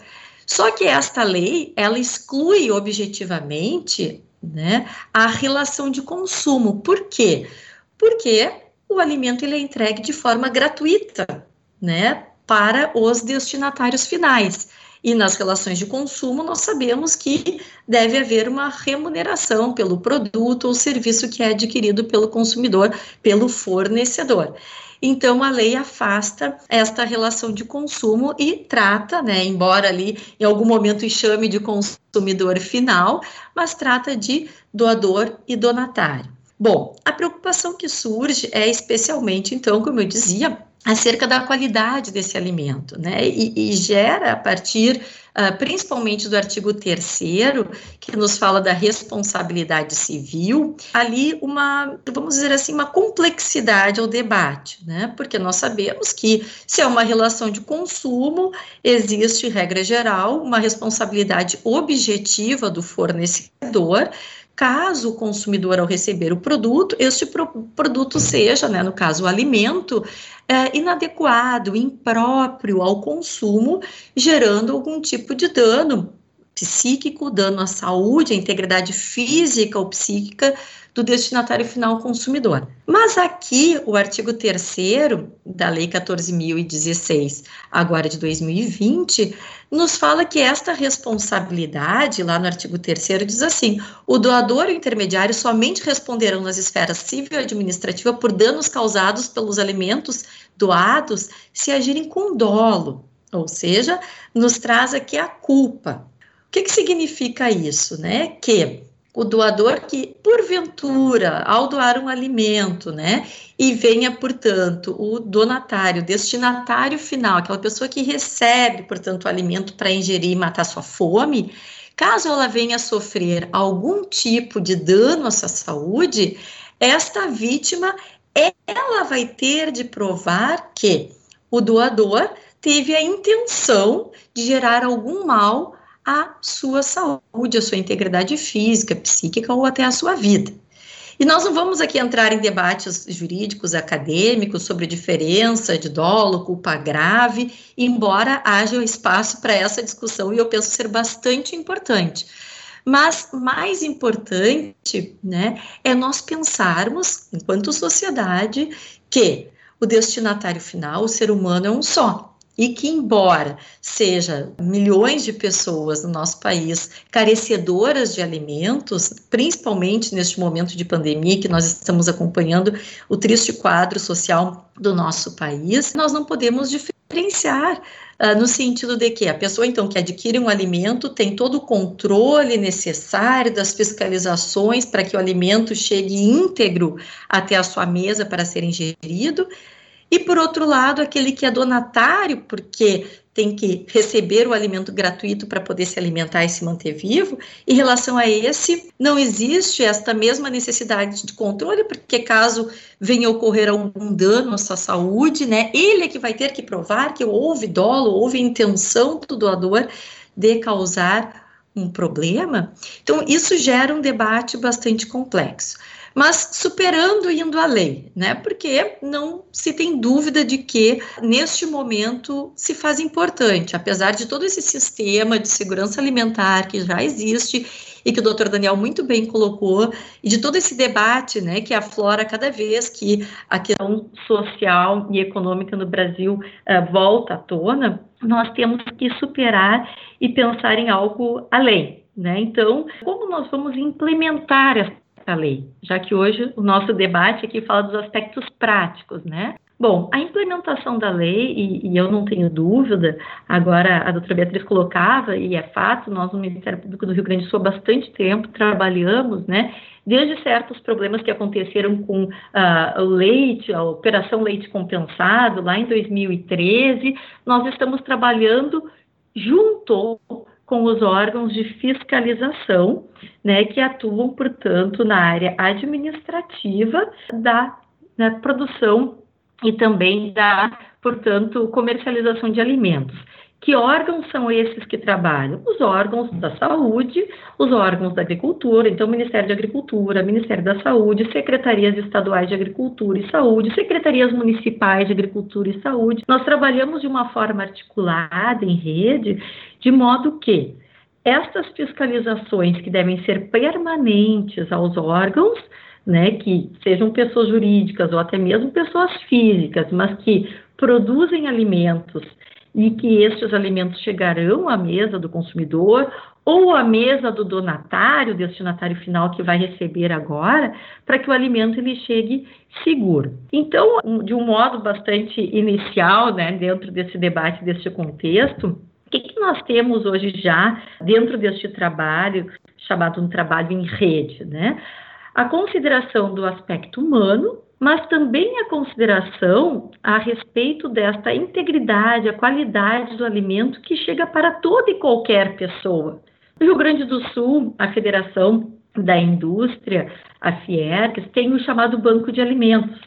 Só que esta lei, ela exclui objetivamente, né, a relação de consumo. Por quê? Porque o alimento ele é entregue de forma gratuita, né, para os destinatários finais. E nas relações de consumo, nós sabemos que deve haver uma remuneração pelo produto ou serviço que é adquirido pelo consumidor, pelo fornecedor. Então, a lei afasta esta relação de consumo e trata, né, embora ali em algum momento chame de consumidor final, mas trata de doador e donatário. Bom, a preocupação que surge é especialmente, então, como eu dizia, acerca da qualidade desse alimento, né? E, e gera a partir, uh, principalmente do artigo 3 que nos fala da responsabilidade civil, ali uma, vamos dizer assim, uma complexidade ao debate, né? Porque nós sabemos que se é uma relação de consumo, existe, regra geral, uma responsabilidade objetiva do fornecedor caso o consumidor, ao receber o produto, este pro produto seja, né, no caso, o alimento, é, inadequado, impróprio ao consumo, gerando algum tipo de dano psíquico, dano à saúde, à integridade física ou psíquica do destinatário final consumidor. Mas aqui, o artigo 3 da Lei 14.016, agora de 2020, nos fala que esta responsabilidade, lá no artigo 3 diz assim: o doador e o intermediário somente responderão nas esferas civil e administrativa por danos causados pelos alimentos doados se agirem com dolo, ou seja, nos traz aqui a culpa. O que, que significa isso, né? Que o doador que, porventura, ao doar um alimento, né, e venha, portanto, o donatário, destinatário final, aquela pessoa que recebe, portanto, o alimento para ingerir e matar sua fome, caso ela venha sofrer algum tipo de dano à sua saúde, esta vítima, ela vai ter de provar que o doador teve a intenção de gerar algum mal a sua saúde, a sua integridade física, psíquica ou até a sua vida. E nós não vamos aqui entrar em debates jurídicos, acadêmicos sobre diferença de dolo, culpa grave, embora haja espaço para essa discussão e eu penso ser bastante importante. Mas mais importante, né, é nós pensarmos, enquanto sociedade, que o destinatário final, o ser humano, é um só e que, embora seja milhões de pessoas no nosso país carecedoras de alimentos, principalmente neste momento de pandemia que nós estamos acompanhando o triste quadro social do nosso país, nós não podemos diferenciar uh, no sentido de que a pessoa então que adquire um alimento tem todo o controle necessário das fiscalizações para que o alimento chegue íntegro até a sua mesa para ser ingerido e por outro lado, aquele que é donatário, porque tem que receber o alimento gratuito para poder se alimentar e se manter vivo. Em relação a esse, não existe esta mesma necessidade de controle, porque caso venha ocorrer algum dano à sua saúde, né, ele é que vai ter que provar que houve dolo, houve intenção do doador de causar um problema. Então, isso gera um debate bastante complexo mas superando e indo além, né? Porque não se tem dúvida de que neste momento se faz importante, apesar de todo esse sistema de segurança alimentar que já existe e que o doutor Daniel muito bem colocou, e de todo esse debate né, que aflora cada vez que a questão social e econômica no Brasil uh, volta à tona, nós temos que superar e pensar em algo além. Né? Então, como nós vamos implementar essa lei, já que hoje o nosso debate aqui fala dos aspectos práticos, né? Bom, a implementação da lei, e, e, eu não tenho dúvida, agora a doutora Beatriz colocava, e é fato, nós no Ministério Público do Rio Grande do Sul há bastante tempo trabalhamos, né, desde certos problemas que aconteceram com uh, leite, a operação leite compensado, lá em 2013, nós estamos trabalhando junto com os órgãos de fiscalização, né, que atuam, portanto, na área administrativa da, da produção e também da, portanto, comercialização de alimentos. Que órgãos são esses que trabalham? Os órgãos da saúde, os órgãos da agricultura, então Ministério de Agricultura, Ministério da Saúde, secretarias estaduais de Agricultura e Saúde, secretarias municipais de Agricultura e Saúde. Nós trabalhamos de uma forma articulada, em rede, de modo que estas fiscalizações que devem ser permanentes aos órgãos, né, que sejam pessoas jurídicas ou até mesmo pessoas físicas, mas que produzem alimentos e que estes alimentos chegarão à mesa do consumidor ou à mesa do donatário, destinatário final que vai receber agora, para que o alimento ele chegue seguro. Então, de um modo bastante inicial, né, dentro desse debate, desse contexto, o que, que nós temos hoje já dentro deste trabalho, chamado um trabalho em rede, né? A consideração do aspecto humano, mas também a consideração a respeito desta integridade, a qualidade do alimento que chega para toda e qualquer pessoa. No Rio Grande do Sul, a Federação da Indústria, a FIERGS, tem o chamado Banco de Alimentos.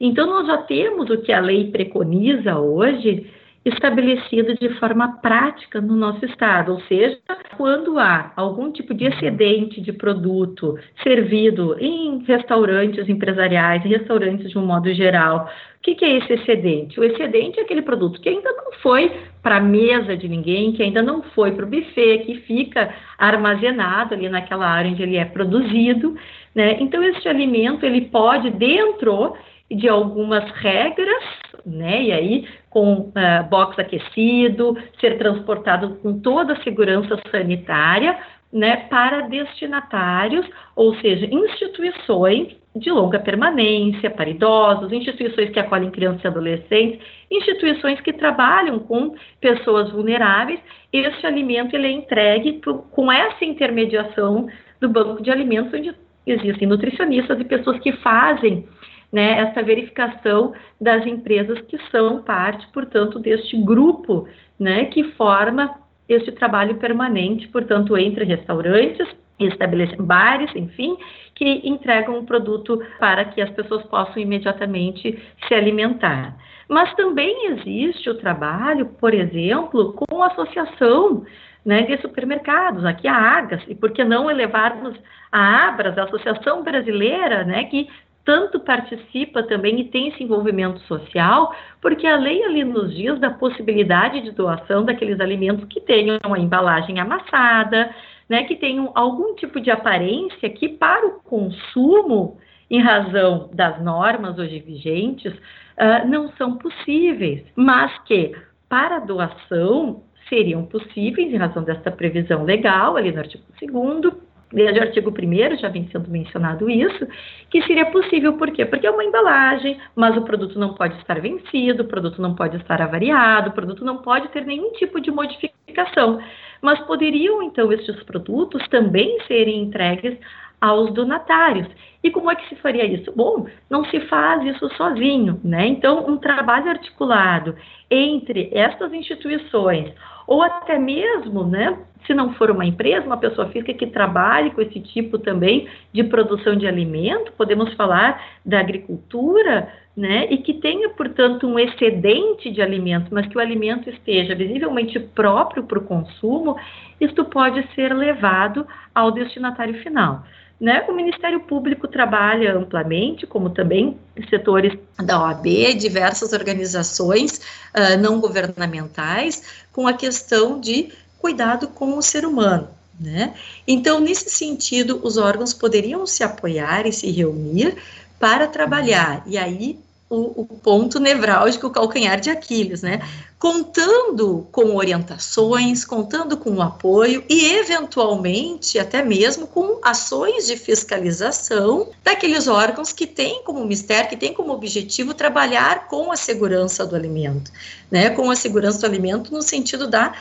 Então, nós já temos o que a lei preconiza hoje, estabelecido de forma prática no nosso estado, ou seja, quando há algum tipo de excedente de produto servido em restaurantes empresariais, em restaurantes de um modo geral, o que, que é esse excedente? O excedente é aquele produto que ainda não foi para a mesa de ninguém, que ainda não foi para o buffet, que fica armazenado ali naquela área onde ele é produzido, né? Então, esse alimento, ele pode, dentro de algumas regras, né? E aí com uh, box aquecido, ser transportado com toda a segurança sanitária, né, para destinatários, ou seja, instituições de longa permanência para idosos, instituições que acolhem crianças e adolescentes, instituições que trabalham com pessoas vulneráveis. Este alimento ele é entregue pro, com essa intermediação do banco de alimentos, onde existem nutricionistas e pessoas que fazem né, essa verificação das empresas que são parte, portanto, deste grupo né, que forma este trabalho permanente, portanto, entre restaurantes, estabelecem bares, enfim, que entregam o produto para que as pessoas possam imediatamente se alimentar. Mas também existe o trabalho, por exemplo, com a associação né, de supermercados, aqui a Agas, e por que não elevarmos a Abras, a Associação Brasileira, né, que tanto participa também e tem esse envolvimento social, porque a lei ali nos diz da possibilidade de doação daqueles alimentos que tenham a embalagem amassada, né, que tenham algum tipo de aparência que para o consumo, em razão das normas hoje vigentes, uh, não são possíveis, mas que para a doação seriam possíveis em razão desta previsão legal ali no artigo 2 desde artigo 1 já vem sendo mencionado isso, que seria possível, por quê? Porque é uma embalagem, mas o produto não pode estar vencido, o produto não pode estar avariado, o produto não pode ter nenhum tipo de modificação. Mas poderiam, então, estes produtos também serem entregues aos donatários. E como é que se faria isso? Bom, não se faz isso sozinho, né? Então, um trabalho articulado entre estas instituições, ou até mesmo, né, se não for uma empresa, uma pessoa física que trabalhe com esse tipo também de produção de alimento, podemos falar da agricultura, né, e que tenha, portanto, um excedente de alimento, mas que o alimento esteja visivelmente próprio para o consumo, isto pode ser levado ao destinatário final. Né? O Ministério Público trabalha amplamente, como também setores da OAB, diversas organizações uh, não governamentais, com a questão de cuidado com o ser humano. Né? Então, nesse sentido, os órgãos poderiam se apoiar e se reunir para trabalhar. E aí, o, o, ponto nevrálgico, o calcanhar de Aquiles, né? Contando com orientações, contando com apoio e, eventualmente, até mesmo com ações de fiscalização daqueles órgãos que têm como mistério, que têm como objetivo trabalhar com a segurança do alimento, né? Com a segurança do alimento no sentido da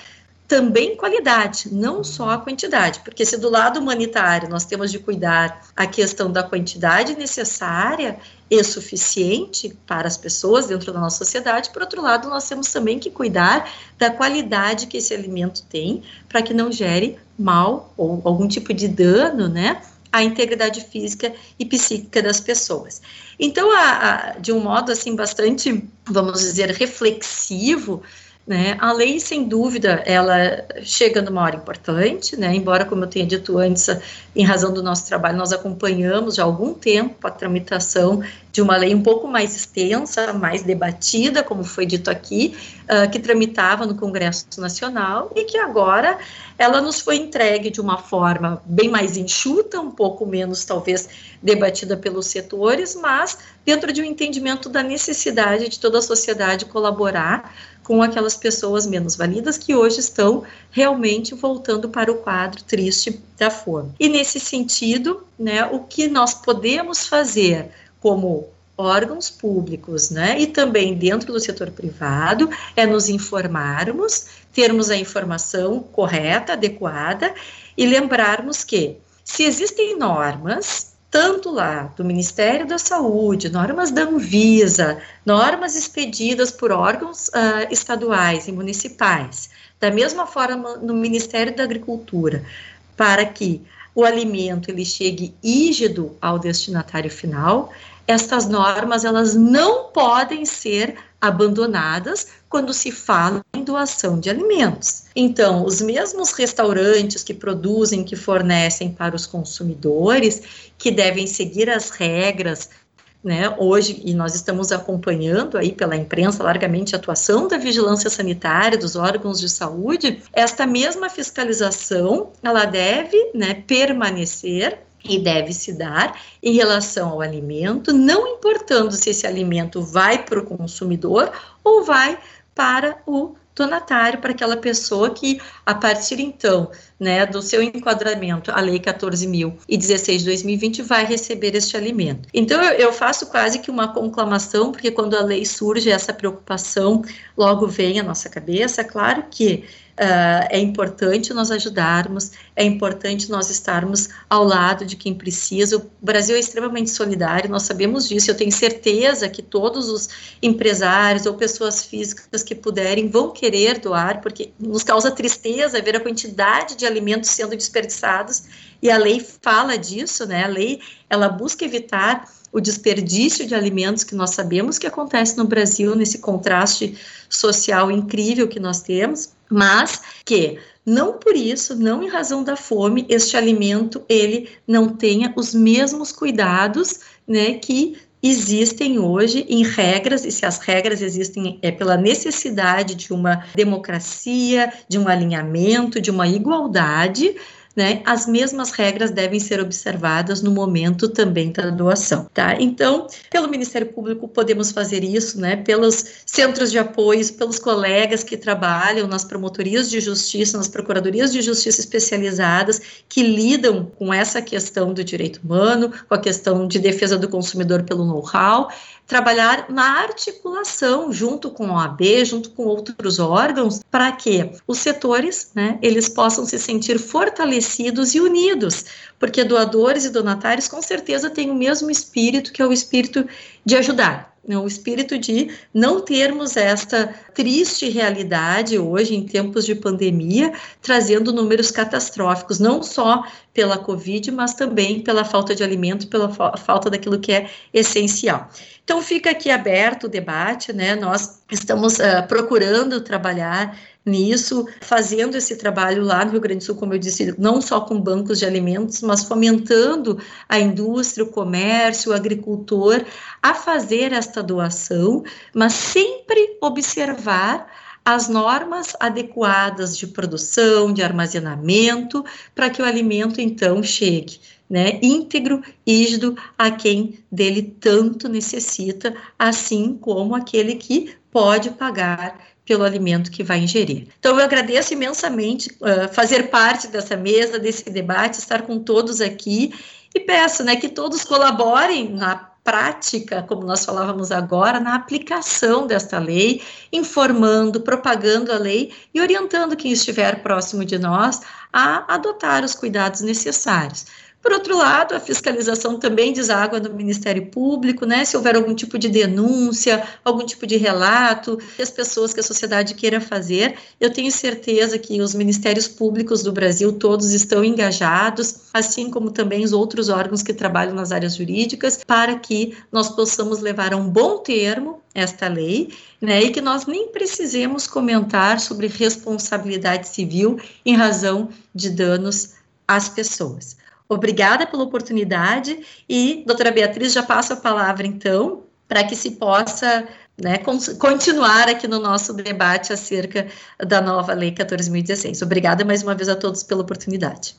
também qualidade, não só a quantidade, porque se do lado humanitário nós temos de cuidar a questão da quantidade necessária e suficiente para as pessoas dentro da nossa sociedade, por outro lado, nós temos também que cuidar da qualidade que esse alimento tem, para que não gere mal ou algum tipo de dano, né, à integridade física e psíquica das pessoas. Então, a, a, de um modo assim bastante, vamos dizer, reflexivo, né? A lei, sem dúvida, ela chega numa hora importante, né? embora, como eu tenha dito antes, em razão do nosso trabalho, nós acompanhamos já há algum tempo a tramitação de uma lei um pouco mais extensa, mais debatida, como foi dito aqui, uh, que tramitava no Congresso Nacional e que agora ela nos foi entregue de uma forma bem mais enxuta, um pouco menos, talvez, debatida pelos setores, mas dentro de um entendimento da necessidade de toda a sociedade colaborar com aquelas pessoas menos validas que hoje estão realmente voltando para o quadro triste da fome. E nesse sentido, né, o que nós podemos fazer como órgãos públicos, né, e também dentro do setor privado, é nos informarmos, termos a informação correta, adequada e lembrarmos que se existem normas tanto lá do Ministério da Saúde, normas da Anvisa, normas expedidas por órgãos uh, estaduais e municipais, da mesma forma no Ministério da Agricultura, para que o alimento ele chegue rígido ao destinatário final, estas normas elas não podem ser abandonadas quando se fala em doação de alimentos. Então, os mesmos restaurantes que produzem, que fornecem para os consumidores, que devem seguir as regras né, hoje, e nós estamos acompanhando aí pela imprensa largamente a atuação da vigilância sanitária, dos órgãos de saúde, esta mesma fiscalização, ela deve né, permanecer e deve se dar em relação ao alimento, não importando se esse alimento vai para o consumidor ou vai para o donatário, para aquela pessoa que, a partir então, né, do seu enquadramento, a Lei 14.016 de 2020 vai receber este alimento. Então, eu, eu faço quase que uma conclamação, porque quando a lei surge, essa preocupação logo vem à nossa cabeça. Claro que Uh, é importante nós ajudarmos, é importante nós estarmos ao lado de quem precisa. O Brasil é extremamente solidário, nós sabemos disso. Eu tenho certeza que todos os empresários ou pessoas físicas que puderem vão querer doar, porque nos causa tristeza ver a quantidade de alimentos sendo desperdiçados. E a lei fala disso, né? A lei ela busca evitar o desperdício de alimentos que nós sabemos que acontece no Brasil nesse contraste social incrível que nós temos mas que não por isso, não em razão da fome, este alimento ele não tenha os mesmos cuidados, né, que existem hoje em regras, e se as regras existem é pela necessidade de uma democracia, de um alinhamento, de uma igualdade, né, as mesmas regras devem ser observadas no momento também da doação, tá? Então, pelo Ministério Público podemos fazer isso, né, pelos centros de apoio, pelos colegas que trabalham nas promotorias de justiça, nas procuradorias de justiça especializadas que lidam com essa questão do direito humano, com a questão de defesa do consumidor pelo know-how, trabalhar na articulação junto com a OAB, junto com outros órgãos, para que os setores, né, eles possam se sentir fortalecidos e unidos, porque doadores e donatários com certeza têm o mesmo espírito, que é o espírito de ajudar, o espírito de não termos esta triste realidade hoje, em tempos de pandemia, trazendo números catastróficos, não só pela Covid, mas também pela falta de alimento, pela fa falta daquilo que é essencial. Então, fica aqui aberto o debate, né? Nós estamos uh, procurando trabalhar nisso, fazendo esse trabalho lá no Rio Grande do Sul, como eu disse, não só com bancos de alimentos, mas fomentando a indústria, o comércio, o agricultor a fazer esta doação, mas sempre observar as normas adequadas de produção, de armazenamento, para que o alimento então chegue. Né, íntegro, rígido a quem dele tanto necessita, assim como aquele que pode pagar pelo alimento que vai ingerir. Então, eu agradeço imensamente uh, fazer parte dessa mesa, desse debate, estar com todos aqui e peço né, que todos colaborem na prática, como nós falávamos agora, na aplicação desta lei, informando, propagando a lei e orientando quem estiver próximo de nós a adotar os cuidados necessários. Por outro lado, a fiscalização também deságua no Ministério Público, né? Se houver algum tipo de denúncia, algum tipo de relato, que as pessoas, que a sociedade queira fazer, eu tenho certeza que os ministérios públicos do Brasil todos estão engajados, assim como também os outros órgãos que trabalham nas áreas jurídicas, para que nós possamos levar a um bom termo esta lei, né, e que nós nem precisemos comentar sobre responsabilidade civil em razão de danos às pessoas. Obrigada pela oportunidade e, doutora Beatriz, já passo a palavra, então, para que se possa né, continuar aqui no nosso debate acerca da nova Lei 14.016. Obrigada mais uma vez a todos pela oportunidade.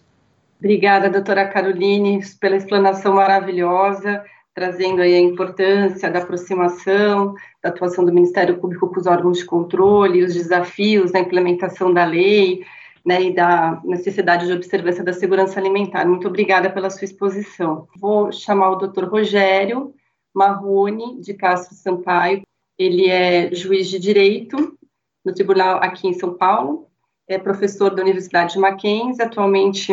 Obrigada, doutora Caroline, pela explanação maravilhosa, trazendo aí a importância da aproximação, da atuação do Ministério Público com os órgãos de controle, os desafios da implementação da lei, né, e da necessidade de observância da segurança alimentar. Muito obrigada pela sua exposição. Vou chamar o Dr. Rogério Marrone, de Castro Sampaio. Ele é juiz de direito no tribunal aqui em São Paulo, é professor da Universidade de Mackenzie, atualmente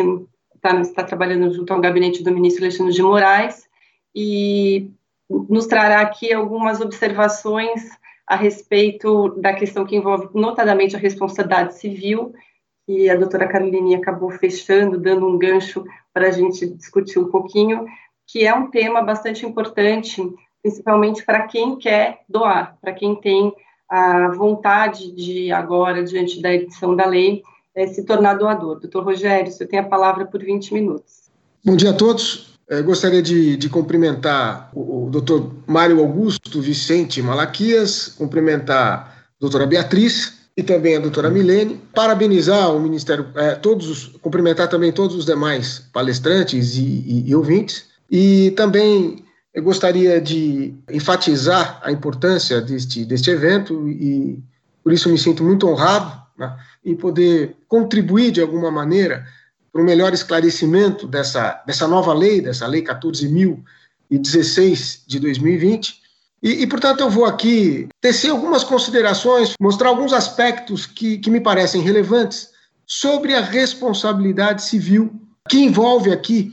está, está trabalhando junto ao gabinete do ministro Alexandre de Moraes e nos trará aqui algumas observações a respeito da questão que envolve notadamente a responsabilidade civil que a doutora Caroline acabou fechando, dando um gancho para a gente discutir um pouquinho, que é um tema bastante importante, principalmente para quem quer doar, para quem tem a vontade de, agora, diante da edição da lei, é, se tornar doador. Doutor Rogério, você tem a palavra por 20 minutos. Bom dia a todos. Eu gostaria de, de cumprimentar o, o doutor Mário Augusto Vicente Malaquias, cumprimentar a doutora Beatriz, e também a doutora Milene, parabenizar o Ministério, é, todos os, cumprimentar também todos os demais palestrantes e, e, e ouvintes, e também eu gostaria de enfatizar a importância deste, deste evento e por isso me sinto muito honrado né, em poder contribuir de alguma maneira para o melhor esclarecimento dessa, dessa nova lei, dessa lei 14.016 de 2020, e, e, portanto, eu vou aqui tecer algumas considerações, mostrar alguns aspectos que, que me parecem relevantes sobre a responsabilidade civil que envolve aqui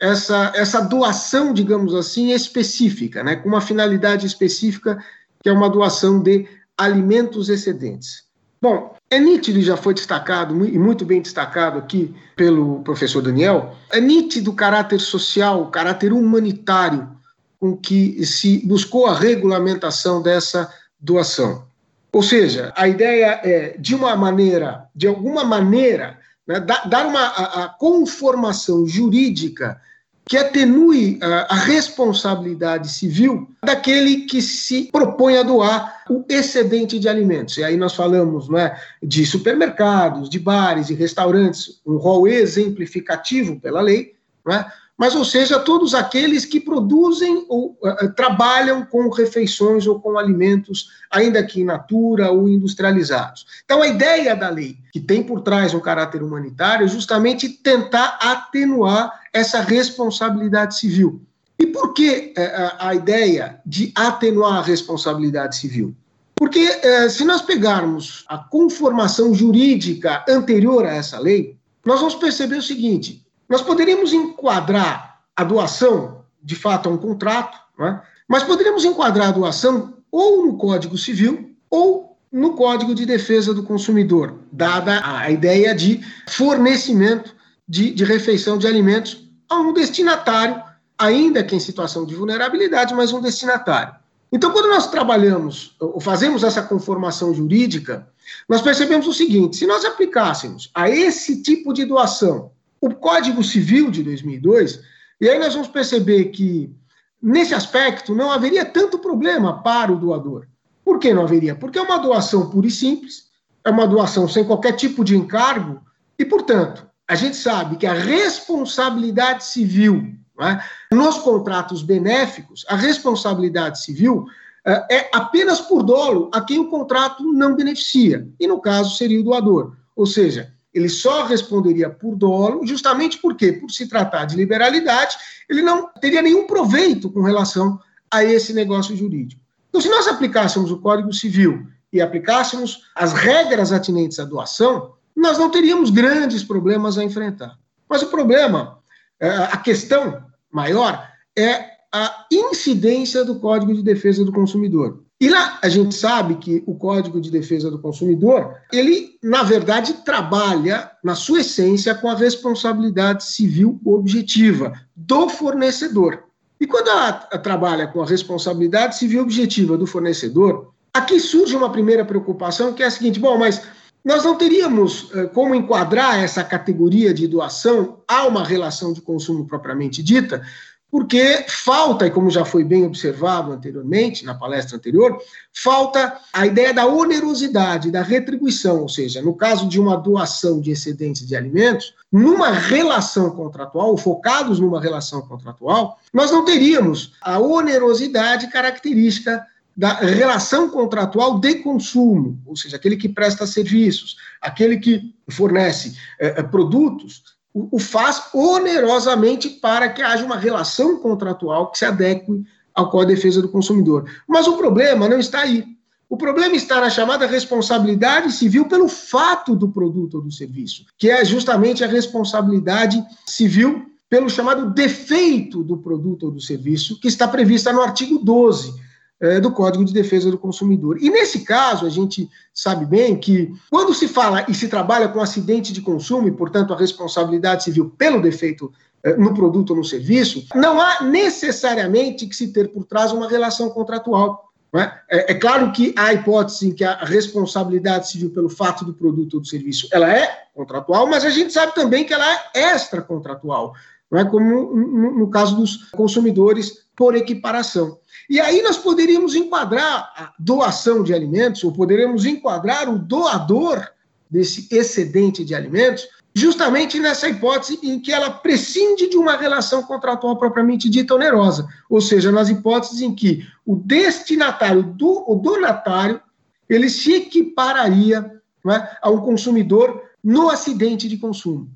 essa, essa doação, digamos assim, específica, né, com uma finalidade específica, que é uma doação de alimentos excedentes. Bom, é nítido já foi destacado, e muito bem destacado aqui pelo professor Daniel, é nítido o caráter social, o caráter humanitário com que se buscou a regulamentação dessa doação. Ou seja, a ideia é, de uma maneira, de alguma maneira, né, dar uma a, a conformação jurídica que atenue a, a, responsabilidade civil daquele que se propõe a doar o excedente de alimentos. E aí nós falamos é, de supermercados, de bares, de restaurantes, um rol exemplificativo pela lei, não é? Mas, ou seja, todos aqueles que produzem ou uh, trabalham com refeições ou com alimentos, ainda que in natura ou industrializados. Então, a ideia da lei, que tem por trás um caráter humanitário, é justamente tentar atenuar essa responsabilidade civil. E por que uh, a ideia de atenuar a responsabilidade civil? Porque se nós pegarmos a conformação jurídica anterior a essa lei, nós vamos perceber o seguinte: nós poderíamos enquadrar a doação, de fato, a um contrato, é? mas poderíamos enquadrar a doação ou no Código Civil ou no Código de Defesa do Consumidor, dada a ideia de fornecimento de, de refeição de alimentos a um destinatário, ainda que em situação de vulnerabilidade, mas um destinatário. Então, quando nós trabalhamos ou fazemos essa conformação jurídica, nós percebemos o seguinte: se nós aplicássemos a esse tipo de doação o Código Civil de 2002, e aí nós vamos perceber que, nesse aspecto, não haveria tanto problema para o doador. Por que não haveria? Porque é uma doação pura e simples, é uma doação sem qualquer tipo de encargo, e, portanto, a gente sabe que a responsabilidade civil, é? nos contratos benéficos, a responsabilidade civil é, é apenas por dolo a quem o contrato não beneficia, e no caso seria o doador. Ou seja, ele só responderia por dolo, justamente porque, por se tratar de liberalidade, ele não teria nenhum proveito com relação a esse negócio jurídico. Então, se nós aplicássemos o Código Civil e aplicássemos as regras atinentes à doação, nós não teríamos grandes problemas a enfrentar. Mas o problema, é, a questão maior, é a incidência do Código de Defesa do Consumidor. E lá a gente sabe que o Código de Defesa do Consumidor, ele, na verdade, trabalha, na sua essência, com a responsabilidade civil objetiva do fornecedor. E quando ela trabalha com a responsabilidade civil objetiva do fornecedor, aqui surge uma primeira preocupação, que é a seguinte: bom, mas nós não teríamos eh, como enquadrar essa categoria de doação a uma relação de consumo propriamente dita, porque falta, e como já foi bem observado anteriormente, na palestra anterior, falta a ideia da onerosidade, da retribuição, ou seja, no caso de uma doação de excedentes de alimentos, numa relação contratual, focados numa relação contratual, nós não teríamos a onerosidade característica da relação contratual de consumo, ou seja, aquele que presta serviços, aquele que fornece eh, produtos, o, faz onerosamente para que haja uma relação contratual que se adeque ao Código de Defesa do Consumidor. Mas o problema não está aí. O problema está na chamada responsabilidade civil pelo fato do produto ou do serviço, que é justamente a responsabilidade civil pelo chamado defeito do produto ou do serviço, que está prevista no artigo 12 é, do Código de Defesa do Consumidor. E nesse caso, a gente sabe bem que quando se fala e se trabalha com acidente de consumo, e, portanto, a responsabilidade civil pelo defeito é, no produto ou no serviço, não há necessariamente que se ter por trás uma relação contratual. É? é? É, claro que há hipótese em que a responsabilidade civil pelo fato do produto ou do serviço ela é contratual, mas a gente sabe também que ela é extracontratual, não é como no, no caso dos consumidores por equiparação. E aí nós poderíamos enquadrar a doação de alimentos, ou poderíamos enquadrar o doador desse excedente de alimentos, justamente nessa hipótese em que ela prescinde de uma relação contratual propriamente dita onerosa, ou seja, nas hipóteses em que o destinatário, do, o donatário, ele se equipararia é, a um consumidor no acidente de consumo.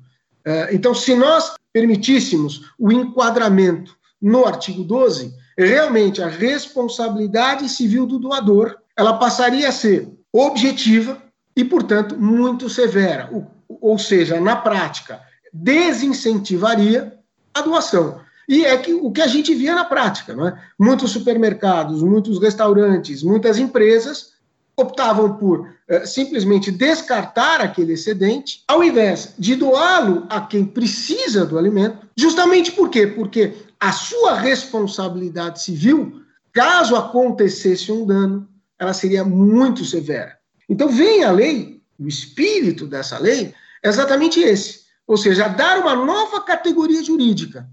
É, então, se nós permitíssemos o enquadramento no artigo 12, realmente a responsabilidade civil do doador, ela passaria a ser objetiva e, portanto, muito severa. Ou seja, na prática, desincentivaria a doação. E é que, o que a gente via na prática, não é? Muitos supermercados, muitos restaurantes, muitas empresas optavam por eh, simplesmente descartar aquele excedente, ao invés de doá-lo a quem precisa do alimento, justamente por quê? Porque a sua responsabilidade civil, caso acontecesse um dano, ela seria muito severa. Então, vem a lei, o espírito dessa lei é exatamente esse: ou seja, dar uma nova categoria jurídica.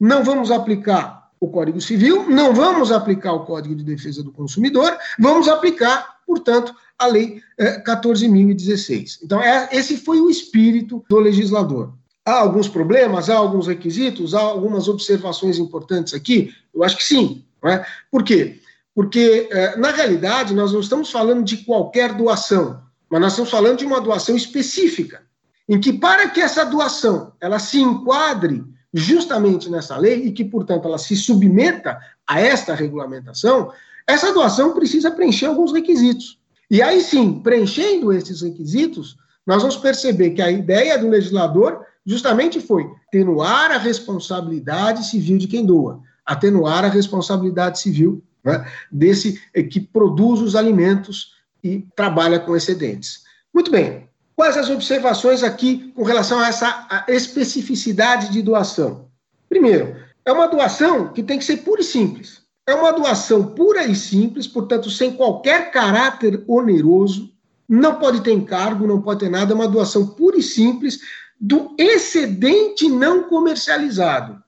Não vamos aplicar o Código Civil, não vamos aplicar o Código de Defesa do Consumidor, vamos aplicar, portanto, a Lei 14.016. Eh, então, é, esse foi o espírito do legislador. Há alguns problemas, há alguns requisitos, há algumas observações importantes aqui? Eu acho que sim. Não é? Por quê? Porque, eh, na realidade, nós não estamos falando de qualquer doação, mas nós estamos falando de uma doação específica, em que, para que essa doação ela se enquadre justamente nessa lei e que, portanto, ela se submeta a esta regulamentação, essa doação precisa preencher alguns requisitos. E aí sim, preenchendo esses requisitos, nós vamos perceber que a ideia do legislador justamente foi atenuar a responsabilidade civil de quem doa, atenuar a responsabilidade civil né, desse eh, que produz os alimentos e trabalha com excedentes. Muito bem. Quais as observações aqui com relação a essa a especificidade de doação? Primeiro, é uma doação que tem que ser pura e simples. É uma doação pura e simples, portanto, sem qualquer caráter oneroso, não pode ter encargo, não pode ter nada, é uma doação pura e simples, do excedente não comercializado.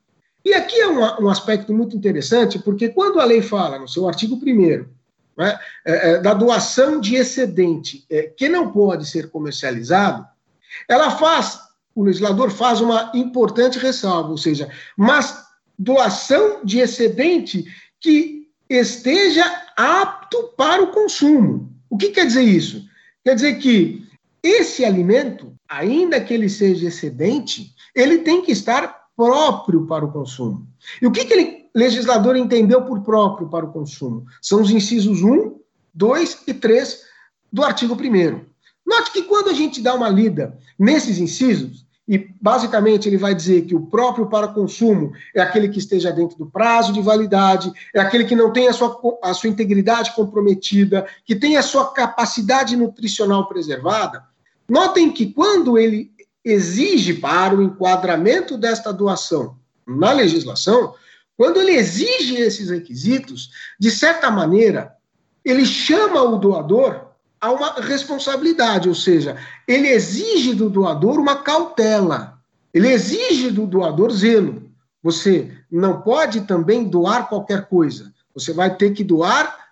E aqui é um, um aspecto muito interessante, porque quando a lei fala, no seu artigo 1 né, é, é, da doação de excedente é, que não pode ser comercializado, ela faz, o legislador faz uma importante ressalva, ou seja, mas doação de excedente que esteja apto para o consumo. O que quer dizer isso? Quer dizer que esse alimento ainda que ele seja excedente, ele tem que estar próprio para o consumo. E o que, que ele legislador entendeu por próprio para o consumo. São os incisos 1, 2 e 3 do artigo 1. Note que quando a gente dá uma lida nesses incisos, e basicamente ele vai dizer que o próprio para consumo é aquele que esteja dentro do prazo de validade, é aquele que não tem a sua, a sua integridade comprometida, que tem a sua capacidade nutricional preservada. Notem que quando ele exige para o enquadramento desta doação na legislação, quando ele exige esses requisitos, de certa maneira, ele chama o doador a uma responsabilidade, ou seja, ele exige do doador uma cautela, ele exige do doador zelo. Você não pode também doar qualquer coisa. Você vai ter que doar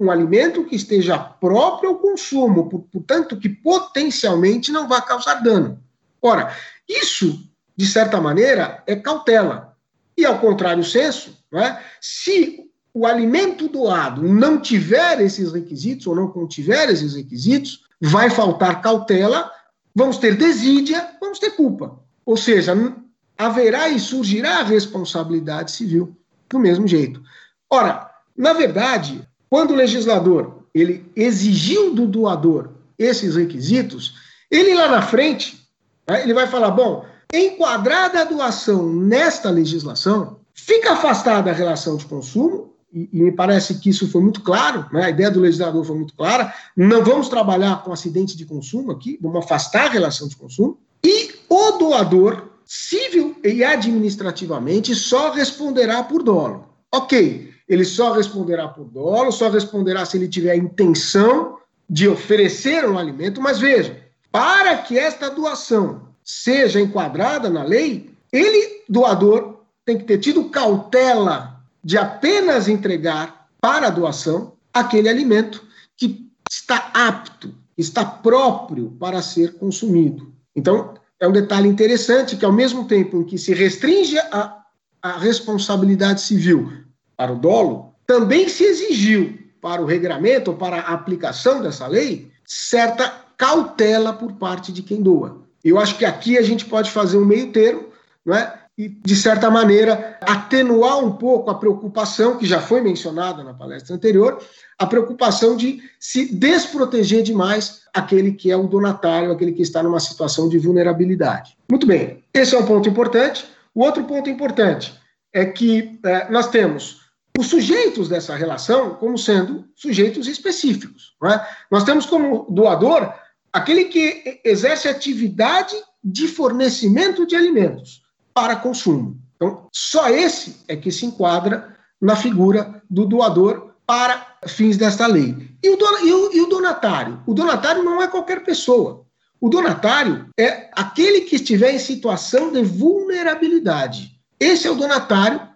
um alimento que esteja próprio ao consumo, portanto, que potencialmente não vai causar dano. Ora, isso, de certa maneira, é cautela. E ao contrário senso, é? se o alimento doado não tiver esses requisitos ou não contiver esses requisitos, vai faltar cautela, vamos ter desídia, vamos ter culpa. Ou seja, haverá e surgirá a responsabilidade civil do mesmo jeito. Ora, na verdade, quando o legislador ele exigiu do doador esses requisitos, ele lá na frente ele vai falar: bom, enquadrada a doação nesta legislação, fica afastada a relação de consumo, e, e, me parece que isso foi muito claro, né? a ideia do legislador foi muito clara. Não vamos trabalhar com acidente de consumo aqui, vamos afastar a relação de consumo. E o doador, civil e administrativamente, só responderá por dolo. Ok, ele só responderá por dolo, só responderá se ele tiver a intenção de oferecer um alimento, mas veja, para que esta doação seja enquadrada na lei, ele, doador, tem que ter tido cautela de apenas entregar para a doação aquele alimento que está apto, está próprio para ser consumido. Então, é um detalhe interessante que, ao mesmo tempo em que se restringe a, a responsabilidade civil para o dolo, também se exigiu para o regramento para a aplicação dessa lei certa cautela por parte de quem doa. Eu acho que aqui a gente pode fazer um meio termo, não é? E, de certa maneira, atenuar um pouco a preocupação, que já foi mencionada na palestra anterior, a preocupação de se desproteger demais aquele que é o donatário, aquele que está numa situação de vulnerabilidade. Muito bem, esse é um ponto importante. O outro ponto importante é que é, nós temos os sujeitos dessa relação como sendo sujeitos específicos. É? Nós temos como doador aquele que exerce atividade de fornecimento de alimentos para consumo. Então, só esse é que se enquadra na figura do doador para fins desta lei. E o, e o, e o donatário? O donatário não é qualquer pessoa. O donatário é aquele que estiver em situação de vulnerabilidade. Esse é o donatário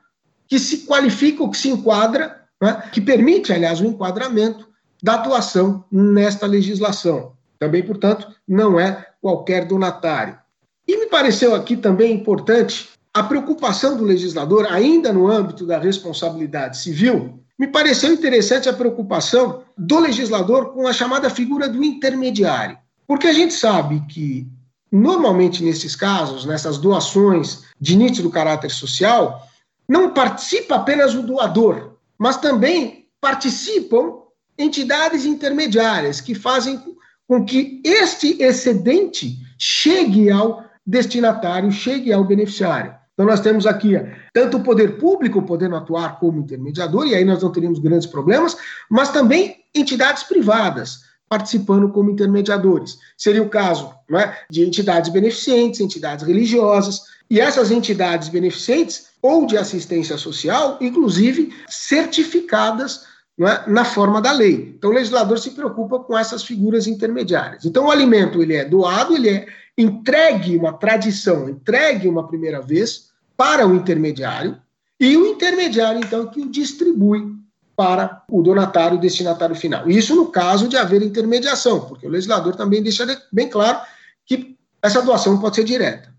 que se qualifica ou que se enquadra, né, que permite, aliás, o enquadramento da doação nesta legislação. Também, portanto, não é qualquer donatário. E me pareceu aqui também importante a preocupação do legislador, ainda no âmbito da responsabilidade civil, me pareceu interessante a preocupação do legislador com a chamada figura do intermediário. Porque a gente sabe que, normalmente nesses casos, nessas doações de nítido caráter social, não participa apenas o doador, mas também participam entidades intermediárias que fazem com que este excedente chegue ao destinatário, chegue ao beneficiário. Então, nós temos aqui tanto o poder público podendo atuar como intermediador, e aí nós não teríamos grandes problemas, mas também entidades privadas participando como intermediadores. Seria o caso é, de entidades beneficentes, entidades religiosas, e essas entidades beneficentes ou de assistência social, inclusive certificadas é? na forma da lei. Então, o legislador se preocupa com essas figuras intermediárias. Então, o alimento ele é doado, ele é entregue uma tradição, entregue uma primeira vez para o intermediário, e o intermediário, então, que o distribui para o donatário, o destinatário final. Isso no caso de haver intermediação, porque o legislador também deixa bem claro que essa doação pode ser direta.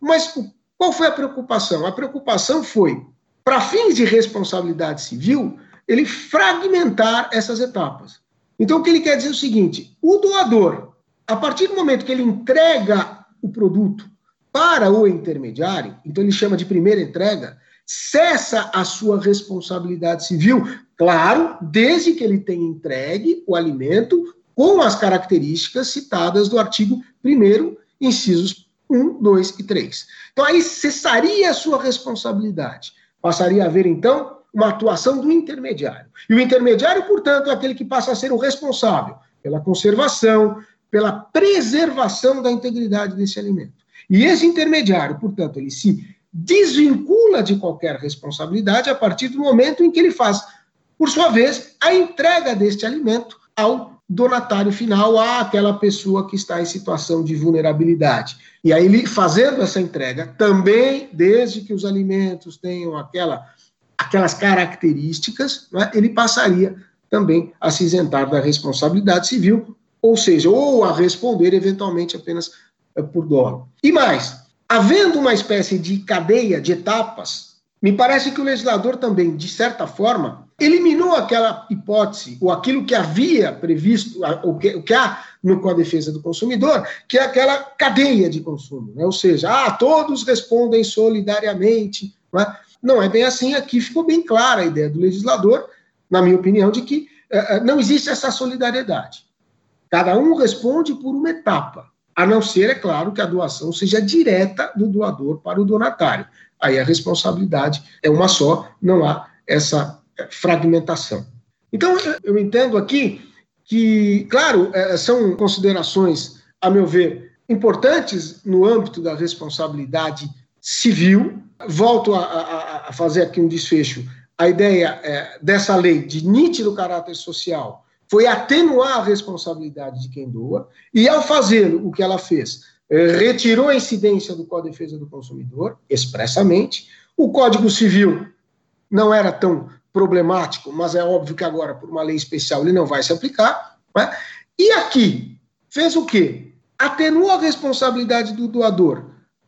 Mas qual foi a preocupação? A preocupação foi, para fins de responsabilidade civil, ele fragmentar essas etapas. Então, o que ele quer dizer é o seguinte: o doador, a partir do momento que ele entrega o produto para o intermediário, então ele chama de primeira entrega, cessa a sua responsabilidade civil, claro, desde que ele tenha entregue o alimento com as características citadas do artigo 1 incisos 1, 2 e 3. Então aí cessaria a sua responsabilidade. Passaria a haver, então, uma atuação do intermediário. E o intermediário, portanto, é aquele que passa a ser o responsável pela conservação, pela preservação da integridade desse alimento. E esse intermediário, portanto, ele se desvincula de qualquer responsabilidade a partir do momento em que ele faz, por sua vez, a entrega deste alimento ao donatário final, àquela pessoa que está em situação de vulnerabilidade. E aí, ele fazendo essa entrega, também, desde que os alimentos tenham aquela, aquelas características, né, ele passaria também a se isentar da responsabilidade civil, ou seja, ou a responder eventualmente apenas é, por dolo. E mais, havendo uma espécie de cadeia de etapas, me parece que o legislador também, de certa forma, eliminou aquela hipótese, ou aquilo que havia previsto, o que, o que há no Código de Defesa do Consumidor, que é aquela cadeia de consumo, né? ou seja, ah, todos respondem solidariamente. Não é? não é bem assim, aqui ficou bem clara a ideia do legislador, na minha opinião, de que uh, não existe essa solidariedade. Cada um responde por uma etapa, a não ser, é claro, que a doação seja direta do doador para o donatário. Aí a responsabilidade é uma só, não há essa fragmentação. Então, eu entendo aqui que, claro, é, são considerações, a meu ver, importantes no âmbito da responsabilidade civil. Volto a, a, a fazer aqui um desfecho. A ideia é, dessa lei de nítido caráter social foi atenuar a responsabilidade de quem doa, e ao fazê-lo, o que ela fez? É, retirou a incidência do Código de Defesa do Consumidor, expressamente. O Código Civil não era tão problemático, mas é óbvio que agora, por uma lei especial, ele não vai se aplicar. Né? E aqui, fez o quê? Atenuou a responsabilidade do doador,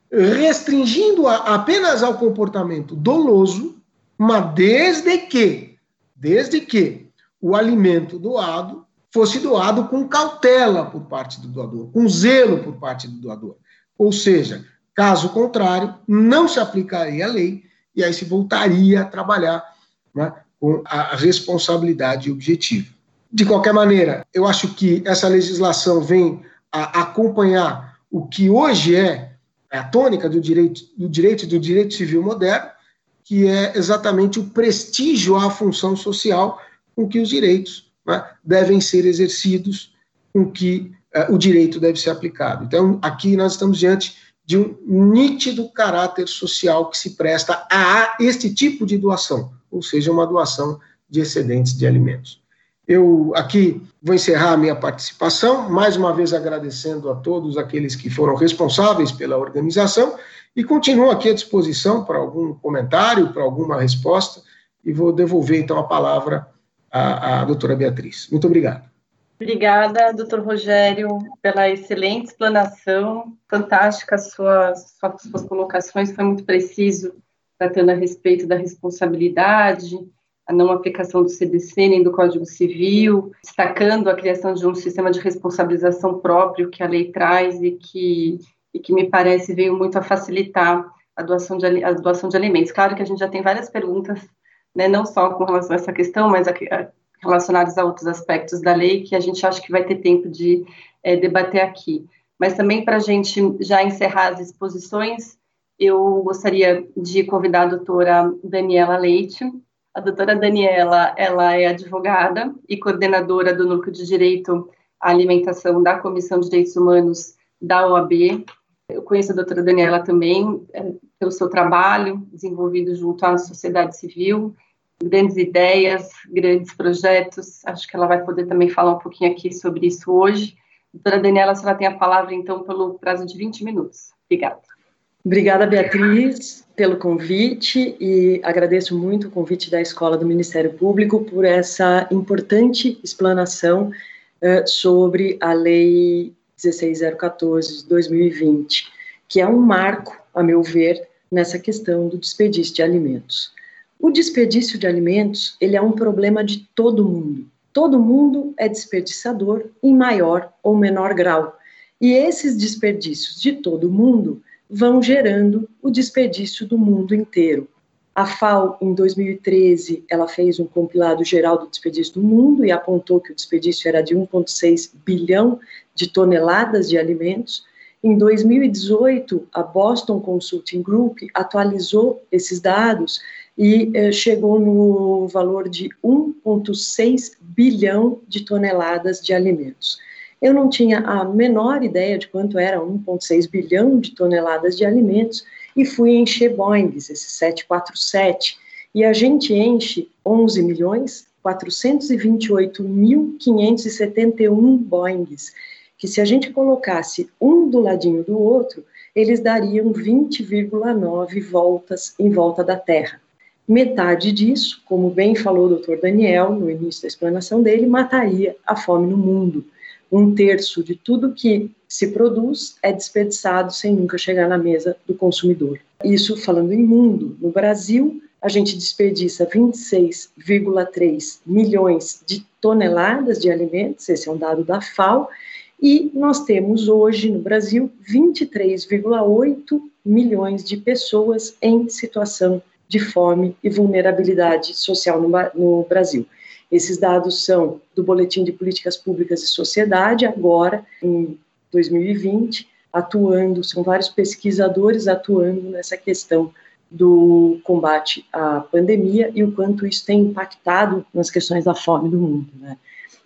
restringindo-a apenas ao comportamento doloso, mas desde que, desde que o alimento doado fosse doado com cautela por parte do doador, com zelo por parte do doador. Ou seja, caso contrário, não se aplicaria a lei e aí se voltaria a trabalhar né, com a responsabilidade objetiva. De qualquer maneira, eu acho que essa legislação vem a acompanhar o que hoje é a tônica do direito do direito do direito civil moderno, que é exatamente o prestígio à função social com que os direitos né, devem ser exercidos, com que uh, o direito deve ser aplicado. Então, aqui nós estamos diante de um nítido caráter social que se presta a este tipo de doação ou seja, uma doação de excedentes de alimentos. Eu aqui vou encerrar a minha participação, mais uma vez agradecendo a todos aqueles que foram responsáveis pela organização e continuo aqui à disposição para algum comentário, para alguma resposta e vou devolver então a palavra à, à doutora Beatriz. Muito obrigado. Obrigada, doutor Rogério, pela excelente explanação, fantástica suas, suas colocações, foi muito preciso tratando a respeito da responsabilidade, a não aplicação do CDC nem do Código Civil, destacando a criação de um sistema de responsabilização próprio que a lei traz e que, e que me parece veio muito a facilitar a doação, de, a doação de alimentos. Claro que a gente já tem várias perguntas, né, não só com relação a essa questão, mas a, a, relacionadas a outros aspectos da lei que a gente acha que vai ter tempo de é, debater aqui. Mas também para a gente já encerrar as exposições, eu gostaria de convidar a doutora Daniela Leite. A doutora Daniela, ela é advogada e coordenadora do Núcleo de Direito à Alimentação da Comissão de Direitos Humanos da OAB. Eu conheço a doutora Daniela também é, pelo seu trabalho desenvolvido junto à sociedade civil, grandes ideias, grandes projetos. Acho que ela vai poder também falar um pouquinho aqui sobre isso hoje. Doutora Daniela, a senhora tem a palavra, então, pelo prazo de 20 minutos. Obrigada. Obrigada, Beatriz, pelo convite e agradeço muito o convite da Escola do Ministério Público por essa importante explanação uh, sobre a Lei 16014 de 2020, que é um marco, a meu ver, nessa questão do desperdício de alimentos. O desperdício de alimentos, ele é um problema de todo mundo. Todo mundo é desperdiçador em maior ou menor grau. E esses desperdícios de todo mundo vão gerando o desperdício do mundo inteiro. A FAO, em 2013, ela fez um compilado geral do desperdício do mundo e apontou que o desperdício era de 1,6 bilhão de toneladas de alimentos. Em 2018, a Boston Consulting Group atualizou esses dados e eh, chegou no valor de 1,6 bilhão de toneladas de alimentos. Eu não tinha a menor ideia de quanto era 1,6 bilhão de toneladas de alimentos e fui encher Boeings, esse 747, e a gente enche 11 milhões 428.571 Boeings, que se a gente colocasse um do ladinho do outro, eles dariam 20,9 voltas em volta da Terra. Metade disso, como bem falou o Dr. Daniel no início da explanação dele, mataria a fome no mundo. Um terço de tudo que se produz é desperdiçado sem nunca chegar na mesa do consumidor. Isso falando em mundo. No Brasil, a gente desperdiça 26,3 milhões de toneladas de alimentos, esse é um dado da FAO, e nós temos hoje no Brasil 23,8 milhões de pessoas em situação de fome e vulnerabilidade social no, no, Brasil. Esses dados são do Boletim de Políticas Públicas e Sociedade, agora, em 2020, atuando, são vários pesquisadores atuando nessa questão do combate à pandemia e o quanto isso tem impactado nas questões da fome do mundo. Né?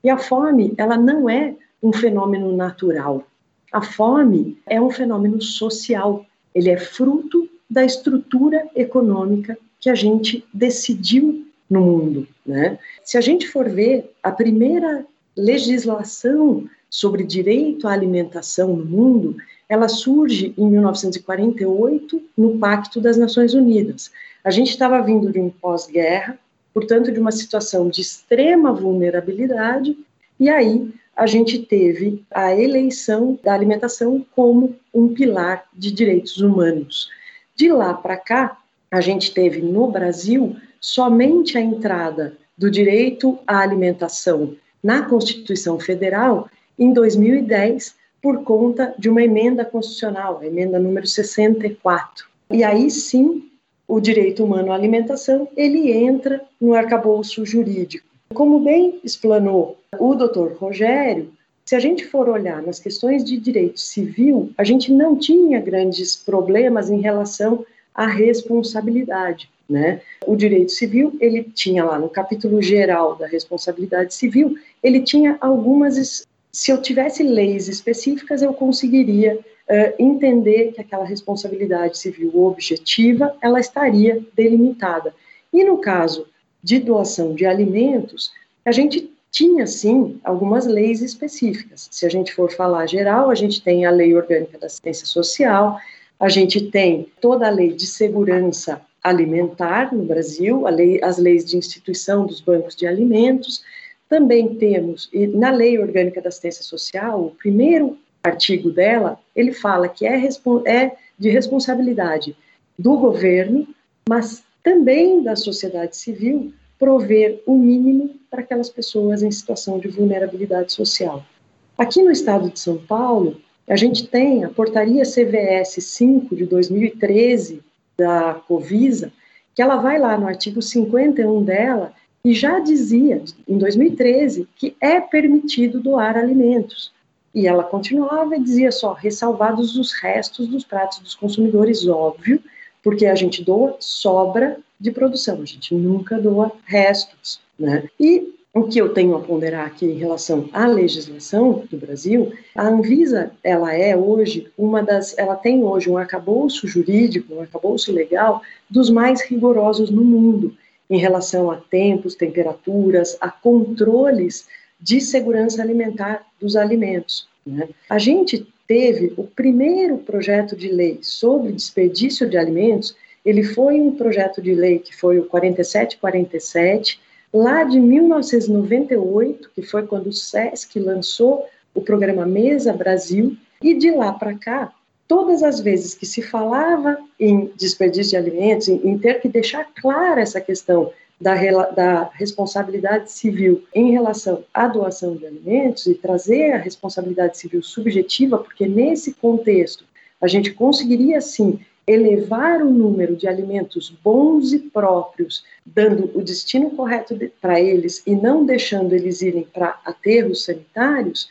E a fome, ela não é um fenômeno natural. A fome é um fenômeno social. Ele é fruto da estrutura econômica que a gente decidiu no mundo. Né? Se a gente for ver, a primeira legislação sobre direito à alimentação no mundo, ela surge em 1948 no Pacto das Nações Unidas. A gente estava vindo de um pós-guerra, portanto, de uma situação de extrema vulnerabilidade, e aí a gente teve a eleição da alimentação como um pilar de direitos humanos. De lá para cá, a gente teve no Brasil somente a entrada do direito à alimentação na Constituição Federal em 2010 por conta de uma emenda constitucional, a emenda número 64. E aí sim, o direito humano à alimentação, ele entra no arcabouço jurídico. Como bem explanou o doutor Rogério, se a gente for olhar nas questões de direito civil, a gente não tinha grandes problemas em relação à responsabilidade. Né? O direito civil, ele tinha lá no capítulo geral da responsabilidade civil, ele tinha algumas. Se eu tivesse leis específicas, eu conseguiria uh, entender que aquela responsabilidade civil objetiva, ela estaria delimitada. E no caso de doação de alimentos, a gente tinha sim algumas leis específicas. Se a gente for falar geral, a gente tem a Lei Orgânica da Assistência Social, a gente tem toda a Lei de Segurança Alimentar no Brasil, lei, as leis de instituição dos bancos de alimentos. Também temos, na Lei Orgânica da Assistência Social, o primeiro artigo dela, ele fala que é, é de responsabilidade do governo, mas também da sociedade civil, prover o mínimo para aquelas pessoas em situação de vulnerabilidade social. Aqui no estado de São Paulo, a gente tem a portaria CVS 5 de 2013 da Covisa, que ela vai lá no artigo 51 dela e já dizia, em 2013, que é permitido doar alimentos. E ela continuava e dizia só, ressalvados os restos dos pratos dos consumidores, óbvio, porque a gente doa sobra de produção, a gente nunca doa restos, né? E o que eu tenho a ponderar aqui em relação à legislação do Brasil, a Anvisa, ela é hoje uma das, ela tem hoje um arcabouço jurídico, um arcabouço legal dos mais rigorosos no mundo em relação a tempos, temperaturas, a controles de segurança alimentar dos alimentos. Né? A gente teve o primeiro projeto de lei sobre desperdício de alimentos, ele foi um projeto de lei que foi o 4747, lá de 1998, que foi quando o SESC lançou o programa Mesa Brasil, e de lá para cá, todas as vezes que se falava em desperdício de alimentos, em, ter que deixar clara essa questão da, da, responsabilidade civil em relação à doação de alimentos e trazer a responsabilidade civil subjetiva, porque nesse contexto a gente conseguiria sim elevar o número de alimentos bons e próprios, dando o destino correto para eles e não deixando eles irem para aterros sanitários,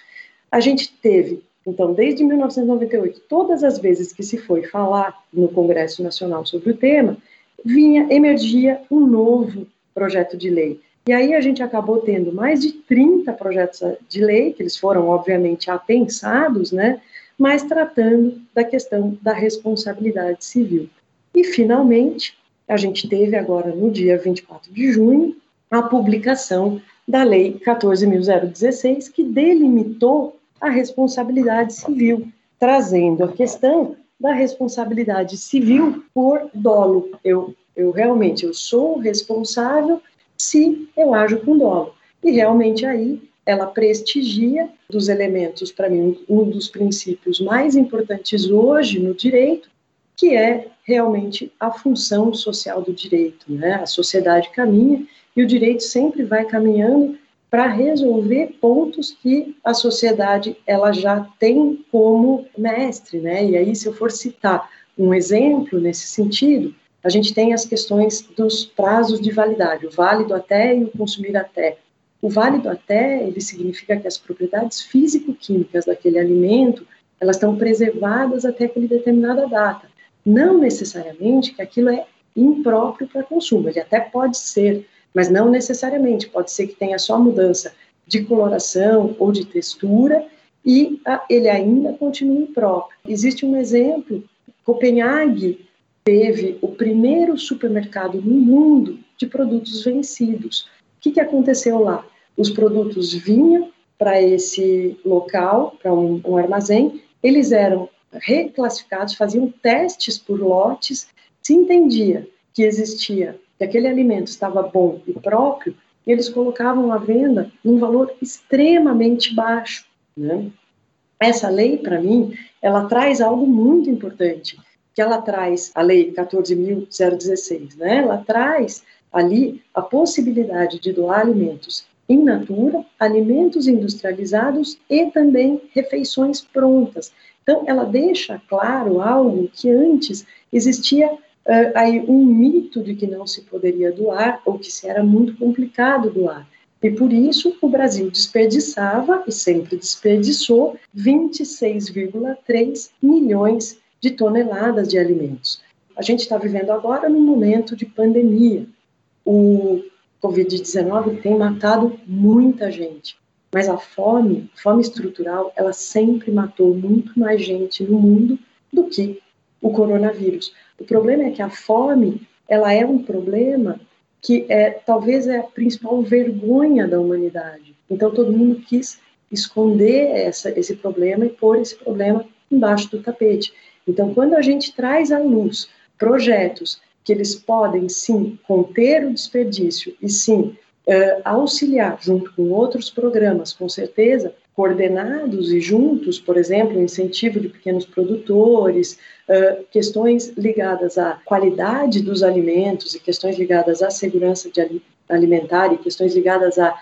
a gente teve, então, desde 1998, todas as vezes que se foi falar no Congresso Nacional sobre o tema, vinha, emergia um novo projeto de lei. E aí a gente acabou tendo mais de 30 projetos de lei, que eles foram, obviamente, apensados, né? Mas tratando da questão da responsabilidade civil. E, finalmente, a gente teve agora, no dia 24 de junho, a publicação da Lei 14.016, que delimitou a responsabilidade civil, trazendo a questão da responsabilidade civil por dolo. Eu, eu realmente eu sou responsável se eu ajo com dolo. E realmente aí ela prestigia dos elementos, para mim, um dos princípios mais importantes hoje no direito, que é realmente a função social do direito. Né? A sociedade caminha e o direito sempre vai caminhando para resolver pontos que a sociedade ela já tem como mestre, né? E aí, se eu for citar um exemplo nesse sentido, a gente tem as questões dos prazos de validade, o válido até e o consumir até. O válido até, ele significa que as propriedades físico-químicas daquele alimento, elas estão preservadas até aquela determinada data. Não necessariamente que aquilo é impróprio para consumo, ele até pode ser, mas não necessariamente, pode ser que tenha só mudança de coloração ou de textura e a, ele ainda continue próprio. Existe um exemplo, Copenhague teve o primeiro supermercado no mundo de produtos vencidos. O que, que aconteceu lá? Os produtos vinham para esse local, para um, um armazém, eles eram reclassificados, faziam testes por lotes, se entendia que existia, que aquele alimento estava bom e próprio, eles colocavam à venda num valor extremamente baixo. Né? Essa lei, para mim, ela traz algo muito importante, que ela traz, a lei 14.016, né? ela traz ali a possibilidade de doar alimentos in natura, alimentos industrializados e também refeições prontas. Então, ela deixa claro algo que antes existia uh, aí um mito de que não se poderia doar ou que se era muito complicado doar. E por isso o Brasil desperdiçava e sempre desperdiçou 26,3 milhões de toneladas de alimentos. A gente está vivendo agora num momento de pandemia o Covid-19 tem matado muita gente, mas a fome, fome estrutural, ela sempre matou muito mais gente no mundo do que o coronavírus. O problema é que a fome, ela é um problema que é talvez é a principal vergonha da humanidade. Então todo mundo quis esconder essa, esse problema e pôr esse problema embaixo do tapete. Então quando a gente traz à luz projetos que eles podem sim conter o desperdício e sim uh, auxiliar junto com outros programas, com certeza, coordenados e juntos, por exemplo, incentivo de pequenos produtores, uh, questões ligadas à qualidade dos alimentos e questões ligadas à segurança alimentar e questões ligadas à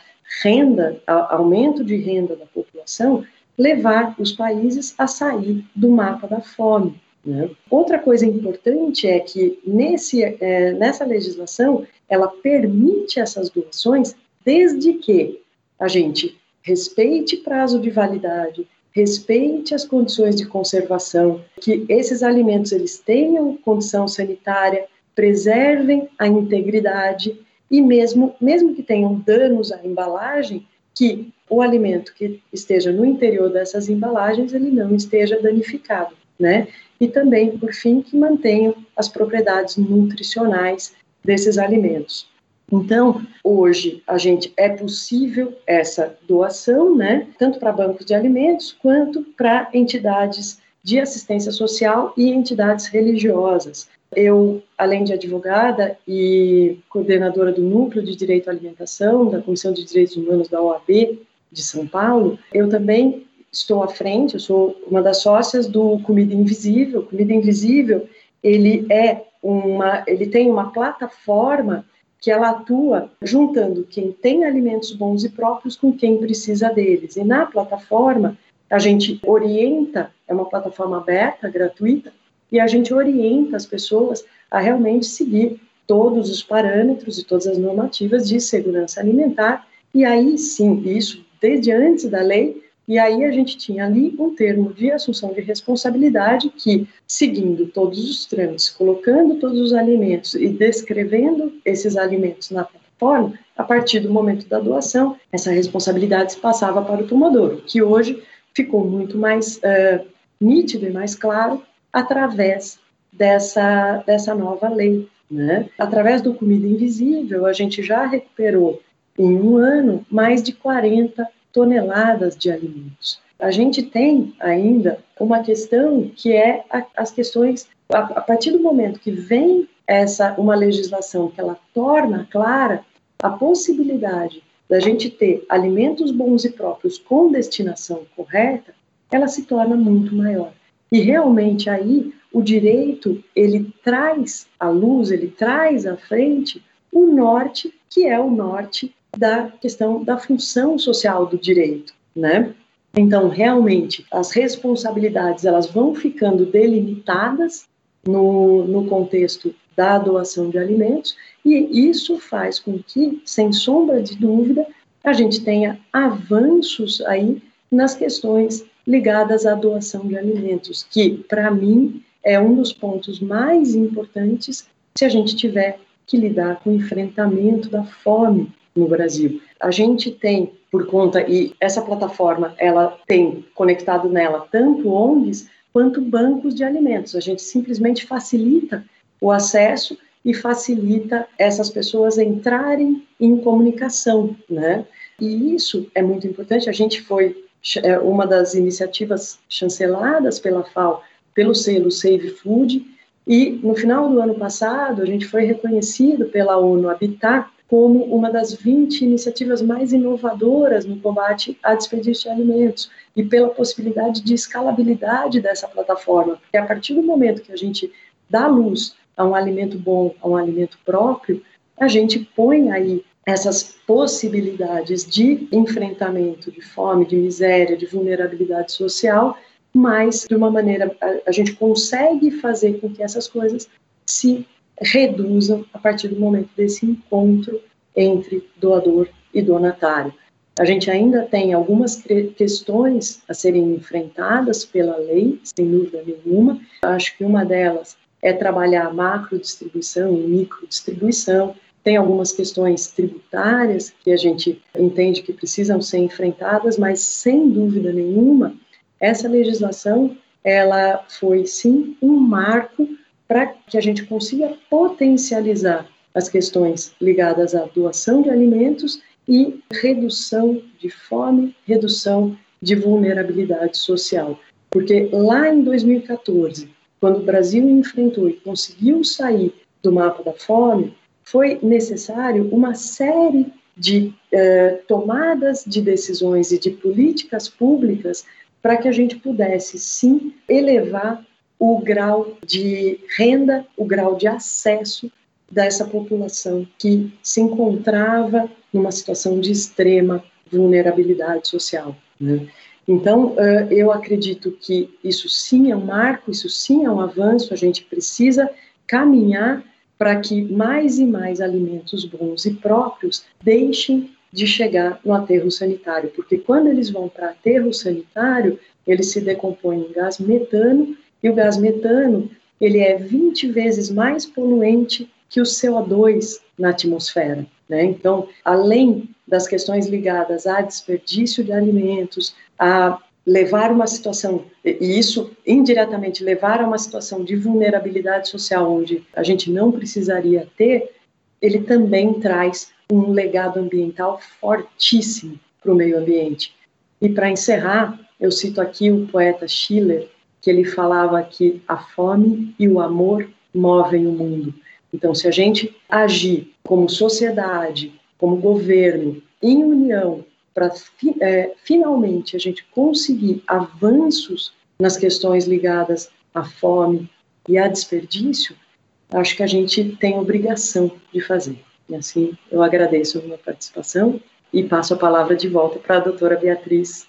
renda, aumento de renda da população, levar os países a sair do mapa da fome. Né? Outra coisa importante é que nesse, é, nessa legislação ela permite essas doações desde que a gente respeite prazo de validade, respeite as condições de conservação, que esses alimentos eles tenham condição sanitária, preservem a integridade e mesmo mesmo que tenham danos à embalagem, que o alimento que esteja no interior dessas embalagens ele não esteja danificado, né? E também, por fim, que mantenham as propriedades nutricionais desses alimentos. Então, hoje a gente é possível essa doação, né, tanto para bancos de alimentos quanto para entidades de assistência social e entidades religiosas. Eu, além de advogada e coordenadora do Núcleo de Direito à Alimentação da Comissão de Direitos Humanos da OAB de São Paulo, eu também estou à frente, eu sou uma das sócias do Comida Invisível. Comida Invisível, ele é uma, ele tem uma plataforma que ela atua juntando quem tem alimentos bons e próprios com quem precisa deles. E na plataforma, a gente orienta, é uma plataforma aberta, gratuita, e a gente orienta as pessoas a realmente seguir todos os parâmetros e todas as normativas de segurança alimentar, e aí sim, isso desde antes da lei, e aí a gente tinha ali um termo de assunção de responsabilidade que, seguindo todos os trâmites, colocando todos os alimentos e descrevendo esses alimentos na plataforma, a partir do momento da doação, essa responsabilidade se passava para o tomador, que hoje ficou muito mais uh, nítido e mais claro através dessa, dessa nova lei. Né? Através do Comida Invisível, a gente já recuperou em um ano mais de 40 toneladas de alimentos. A gente tem ainda uma questão que é a, as questões a, a, partir do momento que vem essa uma legislação que ela torna clara a possibilidade da gente ter alimentos bons e próprios com destinação correta, ela se torna muito maior. E realmente aí o direito ele traz à luz, ele traz à frente o norte, que é o norte da questão da função social do direito, né? Então, realmente, as responsabilidades elas vão ficando delimitadas no, no contexto da doação de alimentos e isso faz com que, sem sombra de dúvida, a gente tenha avanços aí nas questões ligadas à doação de alimentos, que, para mim, é um dos pontos mais importantes se a gente tiver que lidar com o enfrentamento da fome no Brasil. A gente tem, por conta, e essa plataforma, ela tem conectado nela tanto ONGs quanto bancos de alimentos. A gente simplesmente facilita o acesso e facilita essas pessoas entrarem em comunicação, né? E isso é muito importante. A gente foi é, uma das iniciativas chanceladas pela FAO pelo selo Save Food e no final do ano passado a gente foi reconhecido pela ONU Habitat como uma das 20 iniciativas mais inovadoras no combate a desperdício de alimentos e pela possibilidade de escalabilidade dessa plataforma. Porque a partir do momento que a gente dá luz a um alimento bom, a um alimento próprio, a gente põe aí essas possibilidades de enfrentamento de fome, de miséria, de vulnerabilidade social, mas de uma maneira a, a gente consegue fazer com que essas coisas se reduzam a partir do momento desse encontro entre doador e donatário. A gente ainda tem algumas questões a serem enfrentadas pela lei, sem dúvida nenhuma. Acho que uma delas é trabalhar macrodistribuição e microdistribuição. Tem algumas questões tributárias que a gente entende que precisam ser enfrentadas, mas sem dúvida nenhuma, essa legislação ela foi sim um marco para que a gente consiga potencializar as questões ligadas à doação de alimentos e redução de fome, redução de vulnerabilidade social. Porque lá em 2014, quando o Brasil enfrentou e conseguiu sair do mapa da fome, foi necessário uma série de eh, tomadas de decisões e de políticas públicas para que a gente pudesse sim elevar o grau de renda, o grau de acesso dessa população que se encontrava numa situação de extrema vulnerabilidade social. Né? Então, eu acredito que isso sim é um marco, isso sim é um avanço, a gente precisa caminhar para que mais e mais alimentos bons e próprios deixem de chegar no aterro sanitário, porque quando eles vão para aterro sanitário, eles se decompõem em gás metano e o gás metano, ele é 20 vezes mais poluente que o CO2 na atmosfera. Né? Então, além das questões ligadas a desperdício de alimentos, a levar uma situação, e isso indiretamente levar a uma situação de vulnerabilidade social, onde a gente não precisaria ter, ele também traz um legado ambiental fortíssimo para o meio ambiente. E para encerrar, eu cito aqui o poeta Schiller, que ele falava que a fome e o amor movem o mundo. Então, se a gente agir como sociedade, como governo, em união, para é, finalmente a gente conseguir avanços nas questões ligadas à fome e a desperdício, acho que a gente tem obrigação de fazer. E assim, eu agradeço a minha participação e passo a palavra de volta para a doutora Beatriz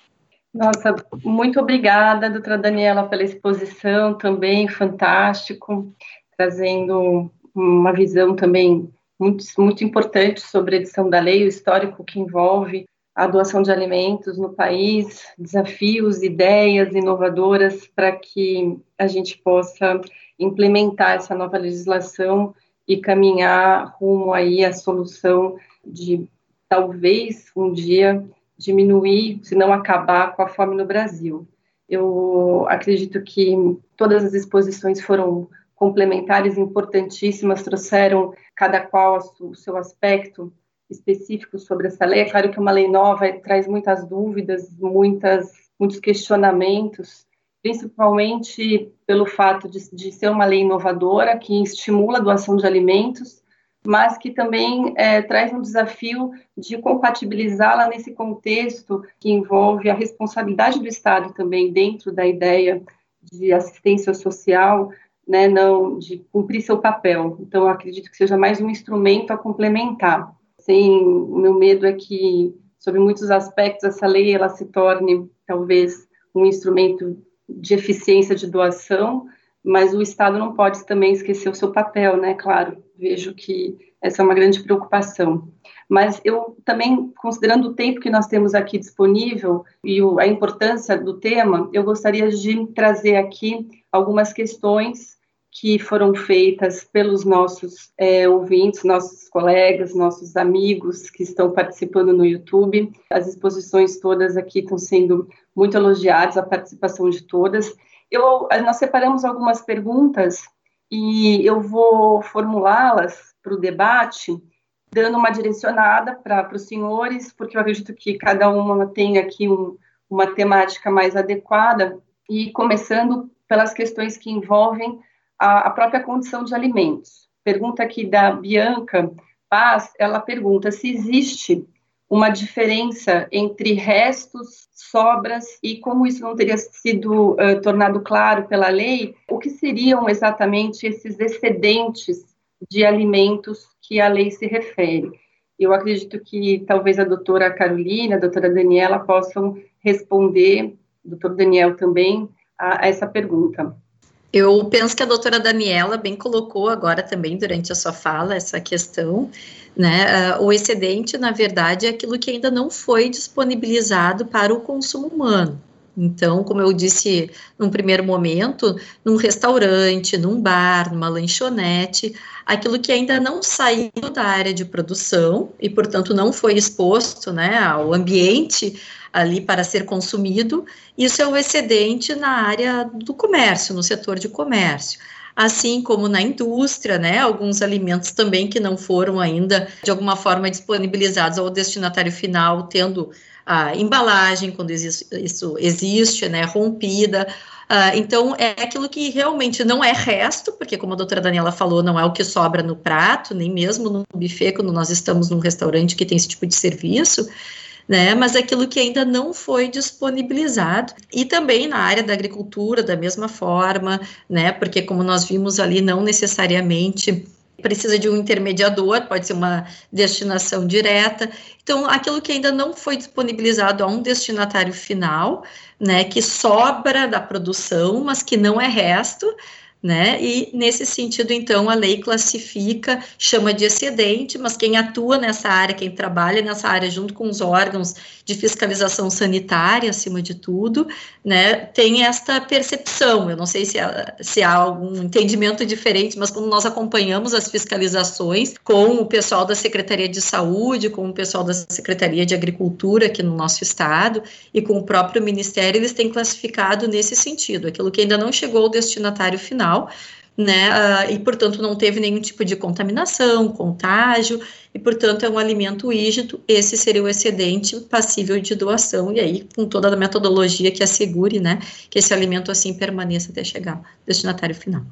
Nossa, muito obrigada, doutora Daniela, pela exposição também, fantástico, trazendo uma visão também muito, muito importante sobre a edição da lei, o histórico que envolve a doação de alimentos no país, desafios, ideias inovadoras para que a gente possa implementar essa nova legislação e caminhar rumo aí à solução de talvez um dia diminuir, se não acabar com a fome no Brasil. Eu acredito que todas as exposições foram complementares importantíssimas, trouxeram cada qual o seu aspecto específicos sobre essa lei. É claro que uma lei nova traz muitas dúvidas, muitas, muitos questionamentos, principalmente pelo fato de, de ser uma lei inovadora que estimula a doação de alimentos, mas que também é, traz um desafio de compatibilizá-la nesse contexto que envolve a responsabilidade do Estado também dentro da ideia de assistência social, né, não de cumprir seu papel. Então, acredito que seja mais um instrumento a complementar sem meu medo é que sobre muitos aspectos essa lei ela se torne talvez um instrumento de eficiência de doação, mas o Estado não pode também esquecer o seu papel, né? Claro, vejo que essa é uma grande preocupação. Mas eu também, considerando o tempo que nós temos aqui disponível e a importância do tema, eu gostaria de trazer aqui algumas questões que foram feitas pelos nossos é, ouvintes, nossos colegas, nossos amigos que estão participando no YouTube. As exposições todas aqui estão sendo muito elogiadas, a participação de todas. Eu, nós separamos algumas perguntas e eu vou formulá-las para o debate, dando uma direcionada para os senhores, porque eu acredito que cada uma tem aqui um, uma temática mais adequada, e começando pelas questões que envolvem a, a própria condição de alimentos. Pergunta aqui da Bianca Paz, ela pergunta se existe uma diferença entre restos, sobras e como isso não teria sido uh, tornado claro pela lei, o que seriam exatamente esses excedentes de alimentos que a lei se refere? Eu acredito que talvez a doutora Carolina, a doutora Daniela possam responder, doutor Daniel também, a, a essa pergunta. Eu penso que a doutora Daniela bem colocou agora também durante a sua fala essa questão, né? Uh, o excedente, na verdade, é aquilo que ainda não foi disponibilizado para o consumo humano. Então, como eu disse num primeiro momento, num restaurante, num bar, numa lanchonete, aquilo que ainda não saiu da área de produção e, portanto, não foi exposto né, ao ambiente ali para ser consumido, isso é o excedente na área do comércio, no setor de comércio. Assim como na indústria, né, alguns alimentos também que não foram ainda de alguma forma disponibilizados ao destinatário final, tendo a embalagem, quando isso existe, né, rompida. Uh, então, é aquilo que realmente não é resto, porque, como a doutora Daniela falou, não é o que sobra no prato, nem mesmo no buffet, quando nós estamos num restaurante que tem esse tipo de serviço né? Mas aquilo que ainda não foi disponibilizado. E também na área da agricultura, da mesma forma, né? Porque como nós vimos ali, não necessariamente precisa de um intermediador, pode ser uma destinação direta. Então, aquilo que ainda não foi disponibilizado a um destinatário final, né, que sobra da produção, mas que não é resto, né? E nesse sentido, então, a lei classifica, chama de excedente, mas quem atua nessa área, quem trabalha nessa área junto com os órgãos de fiscalização sanitária, acima de tudo, né, tem esta percepção. Eu não sei se há, se há algum entendimento diferente, mas quando nós acompanhamos as fiscalizações com o pessoal da Secretaria de Saúde, com o pessoal da Secretaria de Agricultura aqui no nosso estado e com o próprio Ministério, eles têm classificado nesse sentido, aquilo que ainda não chegou ao destinatário final né? Uh, e, portanto, não teve nenhum tipo de contaminação, contágio, e, portanto, é um alimento rígido. Esse seria o excedente passível de doação, e aí, com toda a metodologia que assegure, né, que esse alimento assim permaneça até chegar ao destinatário final.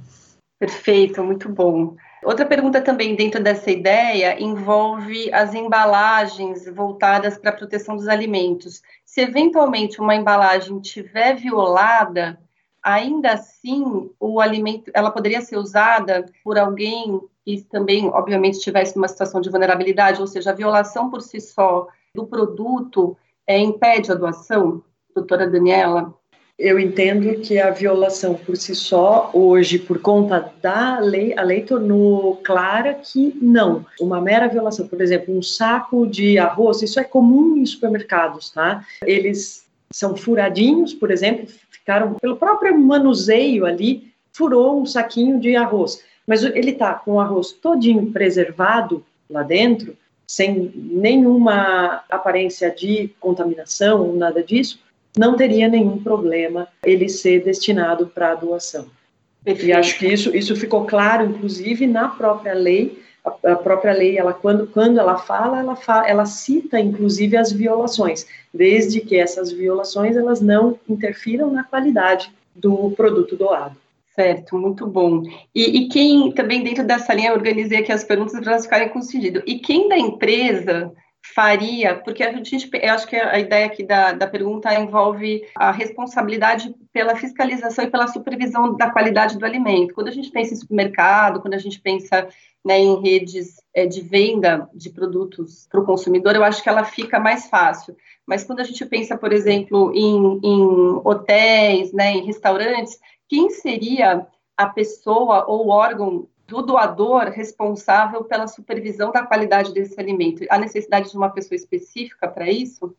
Perfeito, muito bom. Outra pergunta também dentro dessa ideia envolve as embalagens voltadas para a proteção dos alimentos. Se eventualmente uma embalagem tiver violada, ainda assim o alimento, ela poderia ser usada por alguém que também, obviamente, tivesse uma situação de vulnerabilidade, ou seja, a violação por si só do produto é, impede a doação? doutora Daniela? Eu entendo que a violação por si só, hoje, por conta da lei, a lei tornou clara que não. Uma mera violação, por exemplo, um saco de arroz, isso é comum em supermercados, tá? Eles são furadinhos, por exemplo, ficaram pelo próprio manuseio ali, furou um saquinho de arroz. Mas ele tá com o arroz todinho preservado lá dentro, sem nenhuma aparência de contaminação, nada disso, não teria nenhum problema ele ser destinado para doação. Perfeito. E acho que isso, isso ficou claro, inclusive, na própria lei. A, própria lei, ela, quando, quando ela fala, ela, ela cita, inclusive, as violações, desde que essas violações elas não interfiram na qualidade do produto doado. Certo, muito bom. E, e, quem também dentro dessa linha, eu organizei aqui as perguntas para elas ficarem com sentido. E quem da empresa faria, porque a gente, eu acho que a ideia aqui da, da pergunta envolve a responsabilidade pela fiscalização e pela supervisão da qualidade do alimento. Quando a gente pensa em supermercado, quando a gente pensa né, em redes é, de venda de produtos para o consumidor, eu acho que ela fica mais fácil. Mas quando a gente pensa, por exemplo, em, em hotéis, né, em restaurantes, quem seria a pessoa ou órgão do doador responsável pela supervisão da qualidade desse alimento? Há necessidade de uma pessoa específica para isso?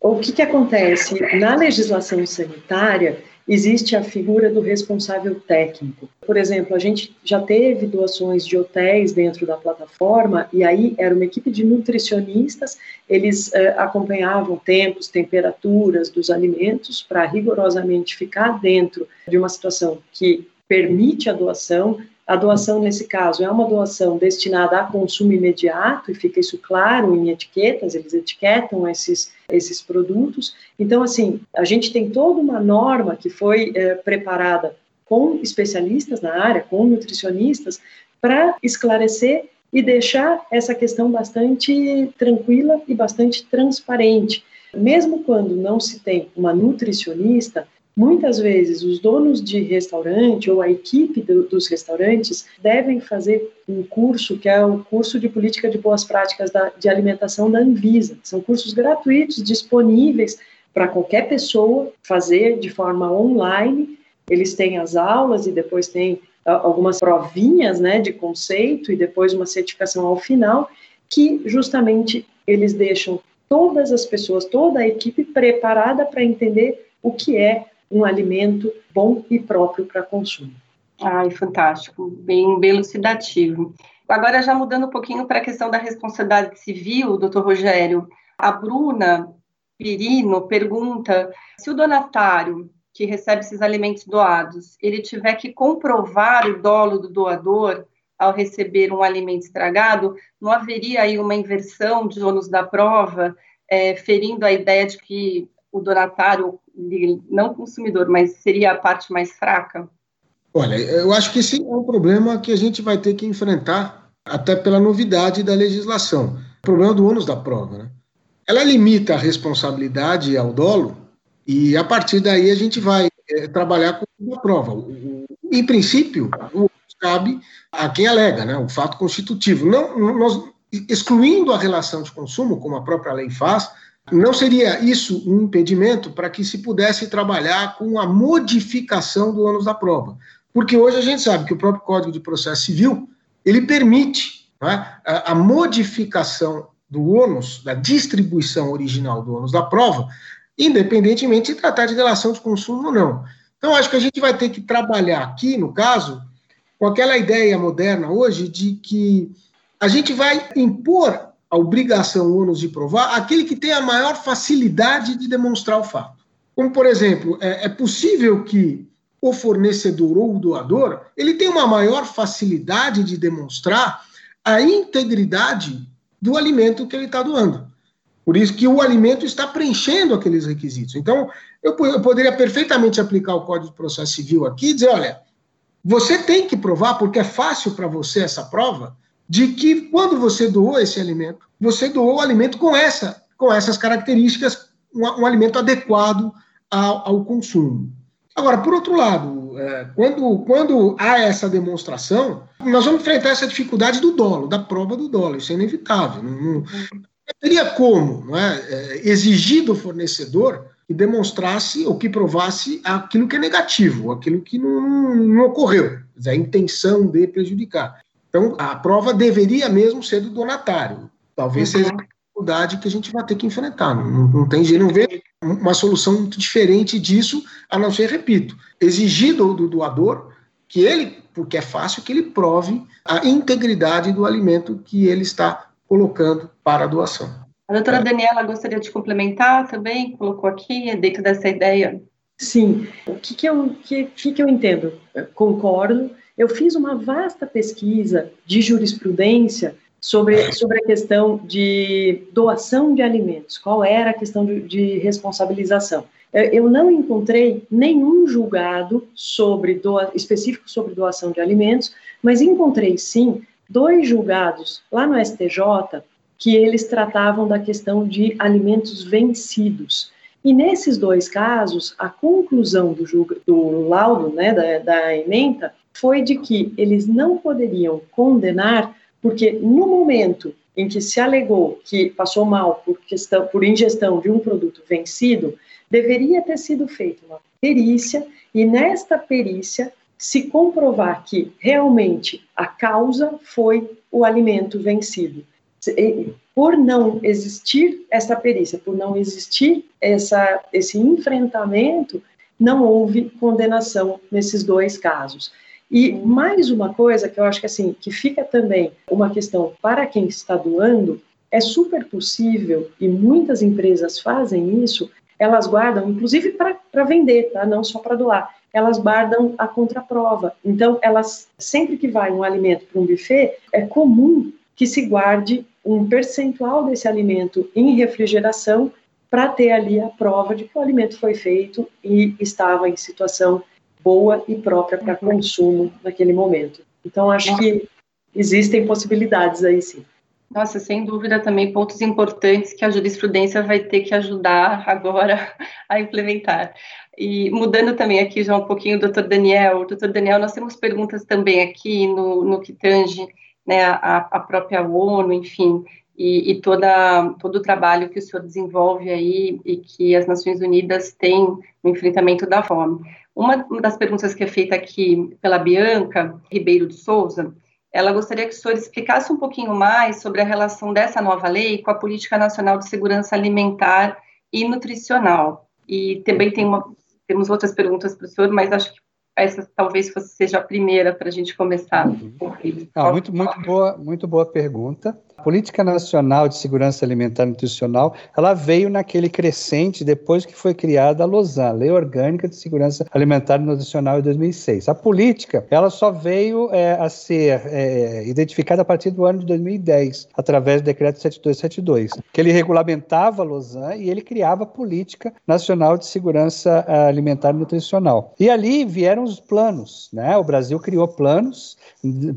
O que, que acontece? Na legislação sanitária, existe a figura do responsável técnico. Por exemplo, a gente já teve doações de hotéis dentro da plataforma, e aí era uma equipe de nutricionistas, eles eh, acompanhavam tempos, temperaturas dos alimentos para rigorosamente ficar dentro de uma situação que permite a doação, a doação, nesse caso, é uma doação destinada a consumo imediato, e fica isso claro em etiquetas, eles etiquetam esses, esses produtos. Então, assim, a gente tem toda uma norma que foi é, preparada com especialistas na área, com nutricionistas, para esclarecer e deixar essa questão bastante tranquila e bastante transparente. Mesmo quando não se tem uma nutricionista, Muitas vezes, os donos de restaurante ou a equipe do, dos restaurantes devem fazer um curso que é o curso de política de boas práticas da, de alimentação da Anvisa. São cursos gratuitos, disponíveis para qualquer pessoa fazer de forma online. Eles têm as aulas e depois tem algumas provinhas né, de conceito e depois uma certificação ao final, que justamente eles deixam todas as pessoas, toda a equipe preparada para entender o que é um alimento bom e próprio para consumo. Ai, fantástico, bem, bem elucidativo. Agora, já mudando um pouquinho para a questão da responsabilidade civil, doutor Rogério, a Bruna Pirino pergunta se o donatário que recebe esses alimentos doados, ele tiver que comprovar o dolo do doador ao receber um alimento estragado, não haveria aí uma inversão de ônus da prova, é, ferindo a ideia de que o donatário, não consumidor, mas seria a parte mais fraca? Olha, eu acho que esse é um problema que a gente vai ter que enfrentar, até pela novidade da legislação. O problema do ônus da prova. Né? Ela limita a responsabilidade ao dolo e, a partir daí, a gente vai é, trabalhar com a prova. Em princípio, o cabe a quem alega, né, o fato constitutivo. Não, nós, excluindo a relação de consumo, como a própria lei faz, não seria isso um impedimento para que se pudesse trabalhar com a modificação do ônus da prova? Porque hoje a gente sabe que o próprio Código de Processo Civil ele permite né, a, a modificação do ônus, da distribuição original do ônus da prova, independentemente de tratar de relação de consumo ou não. Então, acho que a gente vai ter que trabalhar aqui, no caso, com aquela ideia moderna hoje de que a gente vai impor a obrigação, o ônus de provar, aquele que tem a maior facilidade de demonstrar o fato. Como, por exemplo, é, é possível que o fornecedor ou o doador ele tenha uma maior facilidade de demonstrar a integridade do alimento que ele está doando. Por isso que o alimento está preenchendo aqueles requisitos. Então, eu, eu poderia perfeitamente aplicar o Código de Processo Civil aqui e dizer, olha, você tem que provar, porque é fácil para você essa prova, de que quando você doou esse alimento, você doou o alimento com, essa, com essas características, um, um alimento adequado ao, ao, consumo. Agora, por outro lado, é, quando, quando há essa demonstração, nós vamos enfrentar essa dificuldade do dolo, da prova do dolo, isso é inevitável. Não, não, não teria como não é, é, exigir do fornecedor que demonstrasse ou que provasse aquilo que é negativo, aquilo que não, não ocorreu, a intenção de prejudicar. Então, a prova deveria mesmo ser do donatário. Talvez uhum. seja a dificuldade que a gente vai ter que enfrentar. Não, não tem jeito, não vê uma solução muito diferente disso, a não ser, repito, exigir do, do doador que ele, porque é fácil, que ele prove a integridade do alimento que ele está colocando para a doação. A doutora Daniela gostaria de complementar também, colocou aqui, dentro dessa ideia. Sim, o que, que, eu, que, que eu entendo? Eu concordo. Eu fiz uma vasta pesquisa de jurisprudência sobre, sobre a questão de doação de alimentos, qual era a questão de, de responsabilização. Eu não encontrei nenhum julgado sobre doa, específico sobre doação de alimentos, mas encontrei sim dois julgados lá no STJ que eles tratavam da questão de alimentos vencidos. E nesses dois casos, a conclusão do, do laudo, né, da, da ementa, foi de que eles não poderiam condenar, porque no momento em que se alegou que passou mal por, questão, por ingestão de um produto vencido, deveria ter sido feita uma perícia, e nesta perícia se comprovar que realmente a causa foi o alimento vencido por não existir essa perícia, por não existir essa, esse enfrentamento, não houve condenação nesses dois casos. E mais uma coisa que eu acho que assim que fica também uma questão para quem está doando, é super possível e muitas empresas fazem isso, elas guardam, inclusive para vender, tá? não só para doar, elas guardam a contraprova. Então, elas sempre que vai um alimento para um buffet, é comum que se guarde um percentual desse alimento em refrigeração para ter ali a prova de que o alimento foi feito e estava em situação boa e própria para consumo naquele momento. Então, acho que existem possibilidades aí sim. Nossa, sem dúvida também pontos importantes que a jurisprudência vai ter que ajudar agora a implementar. E mudando também aqui já um pouquinho, doutor Daniel, doutor Daniel, nós temos perguntas também aqui no, no que tange né, a, a própria ONU, enfim, e, e, toda, todo o trabalho que o senhor desenvolve aí e que as Nações Unidas têm no enfrentamento da fome. Uma das perguntas que é feita aqui pela Bianca Ribeiro de Souza, ela gostaria que o senhor explicasse um pouquinho mais sobre a relação dessa nova lei com a Política Nacional de Segurança Alimentar e Nutricional. E também tem uma, temos outras perguntas para o senhor, mas acho que essa talvez fosse, seja a primeira para a gente começar. Uhum. Ah, muito, muito boa, muito boa pergunta. A Política Nacional de Segurança Alimentar e Nutricional, ela veio naquele crescente depois que foi criada a LOSAN, Lei Orgânica de Segurança Alimentar e Nutricional, em 2006. A política, ela só veio é, a ser é, identificada a partir do ano de 2010, através do Decreto 7272, que ele regulamentava a LOSAN e ele criava a Política Nacional de Segurança Alimentar e Nutricional. E ali vieram os planos, né? O Brasil criou planos,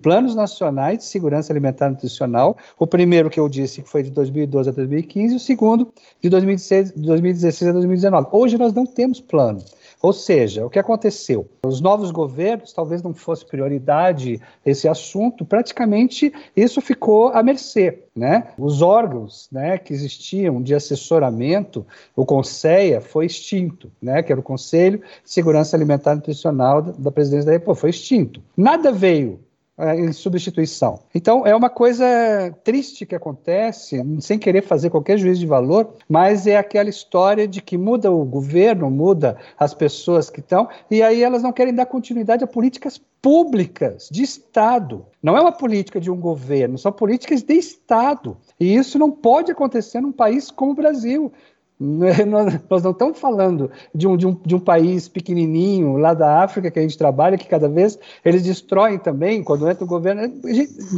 planos nacionais de segurança alimentar e nutricional. O primeiro que eu disse que foi de 2012 a 2015, o segundo de 2016, 2016 a 2019. Hoje nós não temos plano. Ou seja, o que aconteceu? Os novos governos, talvez não fosse prioridade esse assunto, praticamente isso ficou à mercê. Né? Os órgãos né, que existiam de assessoramento, o CONSEA foi extinto, né, que era o Conselho de Segurança Alimentar e Nutricional da Presidência da República, foi extinto. Nada veio em substituição. Então, é uma coisa triste que acontece, sem querer fazer qualquer juízo de valor, mas é aquela história de que muda o governo, muda as pessoas que estão, e aí elas não querem dar continuidade a políticas públicas de Estado. Não é uma política de um governo, são políticas de Estado. E isso não pode acontecer num país como o Brasil. Nós não estamos falando de um, de, um, de um país pequenininho lá da África que a gente trabalha, que cada vez eles destroem também, quando entra o governo.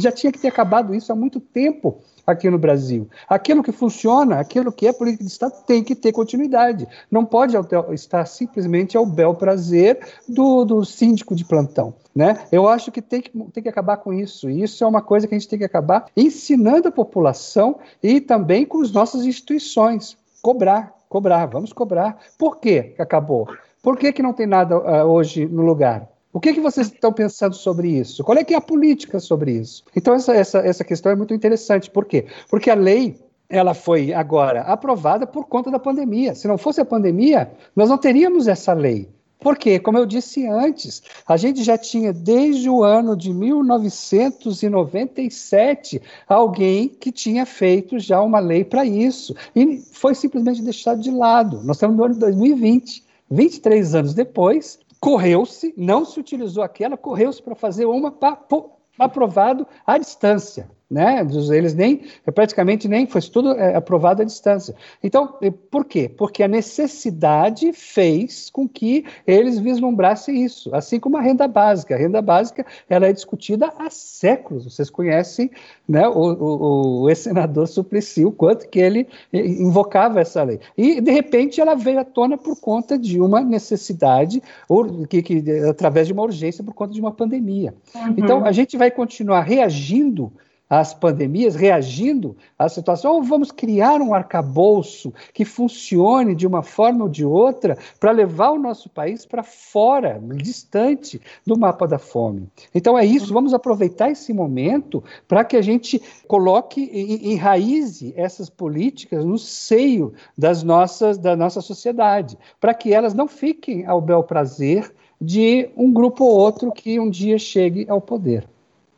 Já tinha que ter acabado isso há muito tempo aqui no Brasil. Aquilo que funciona, aquilo que é política de Estado, tem que ter continuidade. Não pode estar simplesmente ao bel prazer do, do síndico de plantão. Né? Eu acho que tem, que tem que acabar com isso. E isso é uma coisa que a gente tem que acabar ensinando a população e também com as nossas instituições cobrar, cobrar, vamos cobrar. Por que acabou? Por que, que não tem nada uh, hoje no lugar? O que, que vocês estão pensando sobre isso? Qual é que é a política sobre isso? Então, essa, essa, essa questão é muito interessante. Por quê? Porque a lei ela foi agora aprovada por conta da pandemia. Se não fosse a pandemia, nós não teríamos essa lei. Porque, como eu disse antes, a gente já tinha desde o ano de 1997 alguém que tinha feito já uma lei para isso. E foi simplesmente deixado de lado. Nós estamos no ano de 2020, 23 anos depois, correu-se, não se utilizou aquela, correu-se para fazer uma aprovado à distância né? Eles nem, praticamente nem, foi tudo é, aprovado à distância. Então, por quê? Porque a necessidade fez com que eles vislumbrassem isso, assim como a renda básica. A renda básica, ela é discutida há séculos. Vocês conhecem, né, o, o, o ex-senador Suplicy, o quanto que ele invocava essa lei. E, de repente, ela veio à tona por conta de uma necessidade, ou, que, que, através de uma urgência, por conta de uma pandemia. Uhum. Então, a gente vai continuar reagindo às pandemias, reagindo à situação, ou vamos criar um arcabouço que funcione de uma forma ou de outra para levar o nosso país para fora, distante do mapa da fome. Então é isso, vamos aproveitar esse momento para que a gente coloque e enraize essas políticas no seio das nossas, da nossa sociedade, para que elas não fiquem ao bel prazer de um grupo ou outro que um dia chegue ao poder.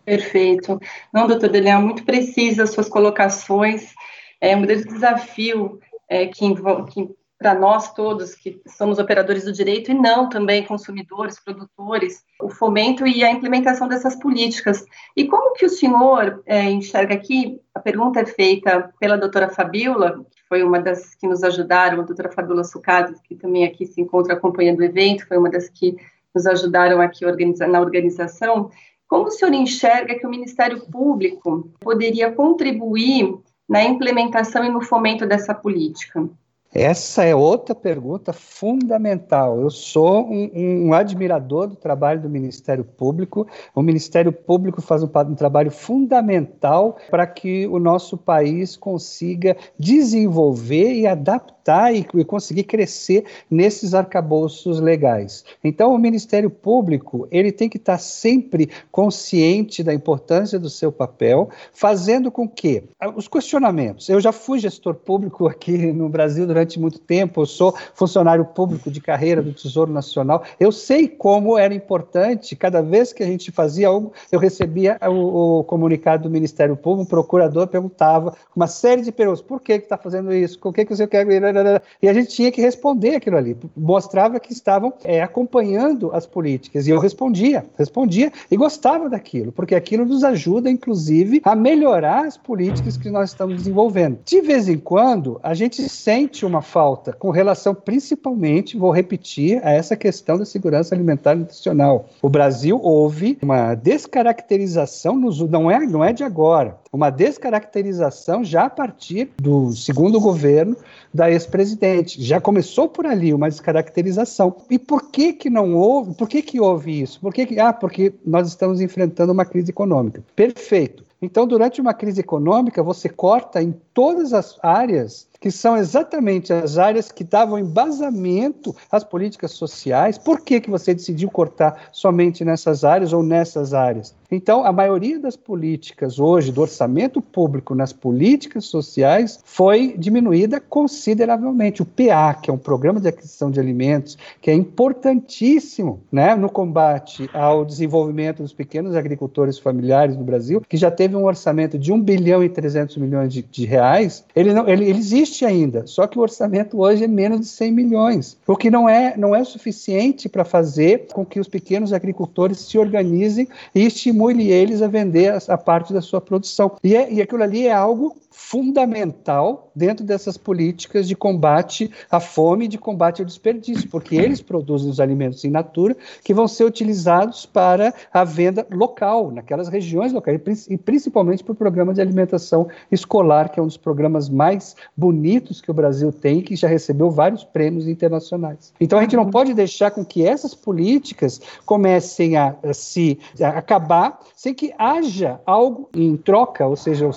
Perfeito. Não, doutor Daniel, muito precisa as suas colocações. É um grande desafio é, que, que para nós todos que somos operadores do direito e não também consumidores, produtores, o fomento e a implementação dessas políticas. E como que o senhor é, enxerga aqui? A pergunta é feita pela doutora Fabiola, que foi uma das que nos ajudaram, a doutora Fabiola Sucati, que também aqui se encontra acompanhando o evento, foi uma das que nos ajudaram aqui na organização. Como o senhor enxerga que o Ministério Público poderia contribuir na implementação e no fomento dessa política? Essa é outra pergunta fundamental. Eu sou um, um, admirador do trabalho do Ministério Público. O Ministério Público faz um, um trabalho fundamental para que o nosso país consiga desenvolver e adaptar e, e conseguir crescer nesses arcabouços legais. Então, o Ministério Público ele tem que estar sempre consciente da importância do seu papel, fazendo com que os questionamentos. Eu já fui gestor público aqui no Brasil durante durante muito tempo, eu sou funcionário público de carreira do Tesouro Nacional, eu sei como era importante, cada vez que a gente fazia algo, eu recebia o, o comunicado do Ministério Público, o procurador perguntava uma série de perguntas, por que está fazendo isso, o que, que você quer, e a gente tinha que responder aquilo ali, mostrava que estavam é, acompanhando as políticas, e eu respondia, respondia e gostava daquilo, porque aquilo nos ajuda, inclusive, a melhorar as políticas que nós estamos desenvolvendo. De vez em quando, a gente sente uma uma falta com relação principalmente, vou repetir, a essa questão da segurança alimentar e nutricional. O Brasil houve uma descaracterização, nos, não, é, não é de agora, uma descaracterização já a partir do segundo governo da ex-presidente. Já começou por ali uma descaracterização. E por que que não houve? Por que que houve isso? Por que que, ah, porque nós estamos enfrentando uma crise econômica. Perfeito. Então, durante uma crise econômica, você corta em todas as áreas que são exatamente as áreas que davam embasamento às políticas sociais. Por que, que você decidiu cortar somente nessas áreas ou nessas áreas? Então, a maioria das políticas hoje, do orçamento público nas políticas sociais, foi diminuída consideravelmente. O PA, que é um programa de aquisição de alimentos, que é importantíssimo né, no combate ao desenvolvimento dos pequenos agricultores familiares no Brasil, que já teve um orçamento de 1 bilhão e 300 milhões de, de reais, ele, não, ele, ele existe ainda, só que o orçamento hoje é menos de 100 milhões, o que não é, não é suficiente para fazer com que os pequenos agricultores se organizem e estimule eles a vender a, a parte da sua produção. E, é, e aquilo ali é algo fundamental dentro dessas políticas de combate à fome e de combate ao desperdício, porque eles produzem os alimentos in natura que vão ser utilizados para a venda local, naquelas regiões locais, e principalmente para o programa de alimentação escolar, que é um dos programas mais bonitos que o Brasil tem, que já recebeu vários prêmios internacionais. Então a gente não pode deixar com que essas políticas comecem a, a se a acabar sem que haja algo em troca, ou seja,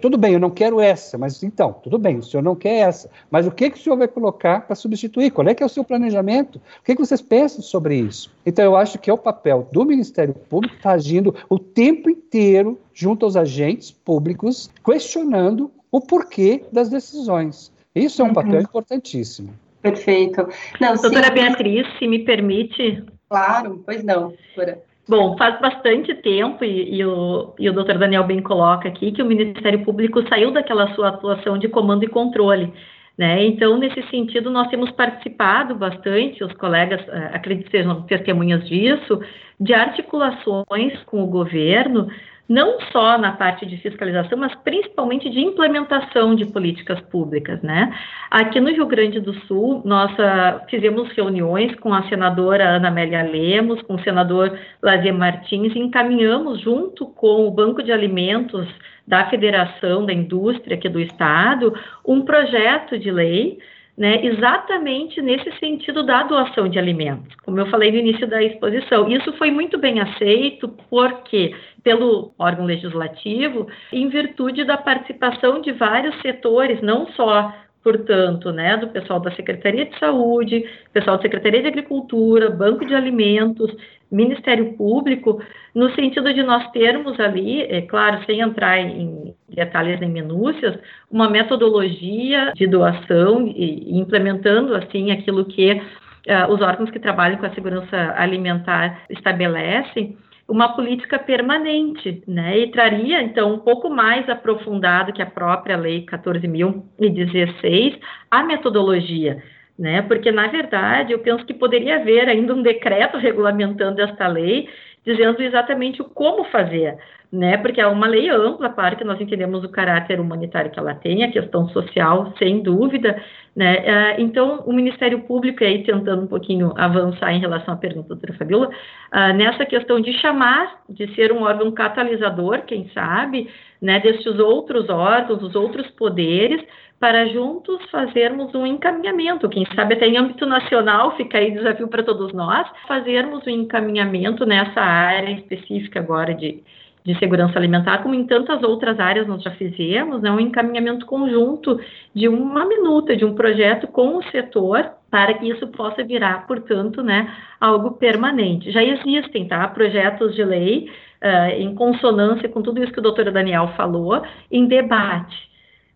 tudo bem, eu não quero essa, mas então, tudo bem, o senhor não quer essa, mas o que, que o senhor vai colocar para substituir? Qual é que é o seu planejamento? O que, que vocês pensam sobre isso? Então, eu acho que é o papel do Ministério Público estar tá agindo o tempo inteiro junto aos agentes públicos, questionando o porquê das decisões. Isso é um uhum. papel importantíssimo. Perfeito. Não, doutora sim. Beatriz, se me permite. Claro, pois não, doutora. Bom, faz bastante tempo, e, e, o, e o doutor Daniel bem coloca aqui, que o Ministério Público saiu daquela sua atuação de comando e controle. Né? Então, nesse sentido, nós temos participado bastante, os colegas, eh, acredito que sejam testemunhas disso, de articulações com o governo não só na parte de fiscalização, mas principalmente de implementação de políticas públicas, né? Aqui no Rio Grande do Sul, nós uh, fizemos reuniões com a senadora Ana Amélia Lemos, com o senador Lazier Martins, e encaminhamos junto com o Banco de Alimentos da Federação da Indústria aqui do Estado um projeto de lei né, exatamente nesse sentido da doação de alimentos, como eu falei no início da exposição. Isso foi muito bem aceito porque pelo órgão legislativo, em virtude da participação de vários setores, não só portanto, né, do pessoal da Secretaria de Saúde, pessoal da Secretaria de Agricultura, Banco de Alimentos, Ministério Público, no sentido de nós termos ali, é claro, sem entrar em detalhes nem minúcias, uma metodologia de doação e, implementando assim aquilo que uh, os órgãos que trabalham com a segurança alimentar estabelecem, uma política permanente, né? E traria, então, um pouco mais aprofundado que a própria Lei 14.016, a metodologia, né? Porque, na verdade, eu penso que poderia haver ainda um decreto regulamentando esta lei, dizendo exatamente o como fazer, né? Porque é uma lei ampla, claro que nós entendemos o caráter humanitário que ela tem, a questão social, sem dúvida, né? É, então, o Ministério Público, aí tentando um pouquinho avançar em relação à pergunta da doutora Fabiola, ah, nessa questão de chamar, de ser um órgão catalisador, quem sabe, né, desses outros órgãos, os outros poderes, para juntos fazermos um encaminhamento, quem sabe até em âmbito nacional, fica aí desafio para todos nós, fazermos um encaminhamento nessa área específica agora de de segurança alimentar, como em tantas outras áreas nós já fizemos, né, um encaminhamento conjunto de uma minuta, de um projeto com o setor, para que isso possa virar, portanto, né, algo permanente. Já existem, tá, projetos de lei uh, em consonância com tudo isso que o doutor Daniel falou, em debate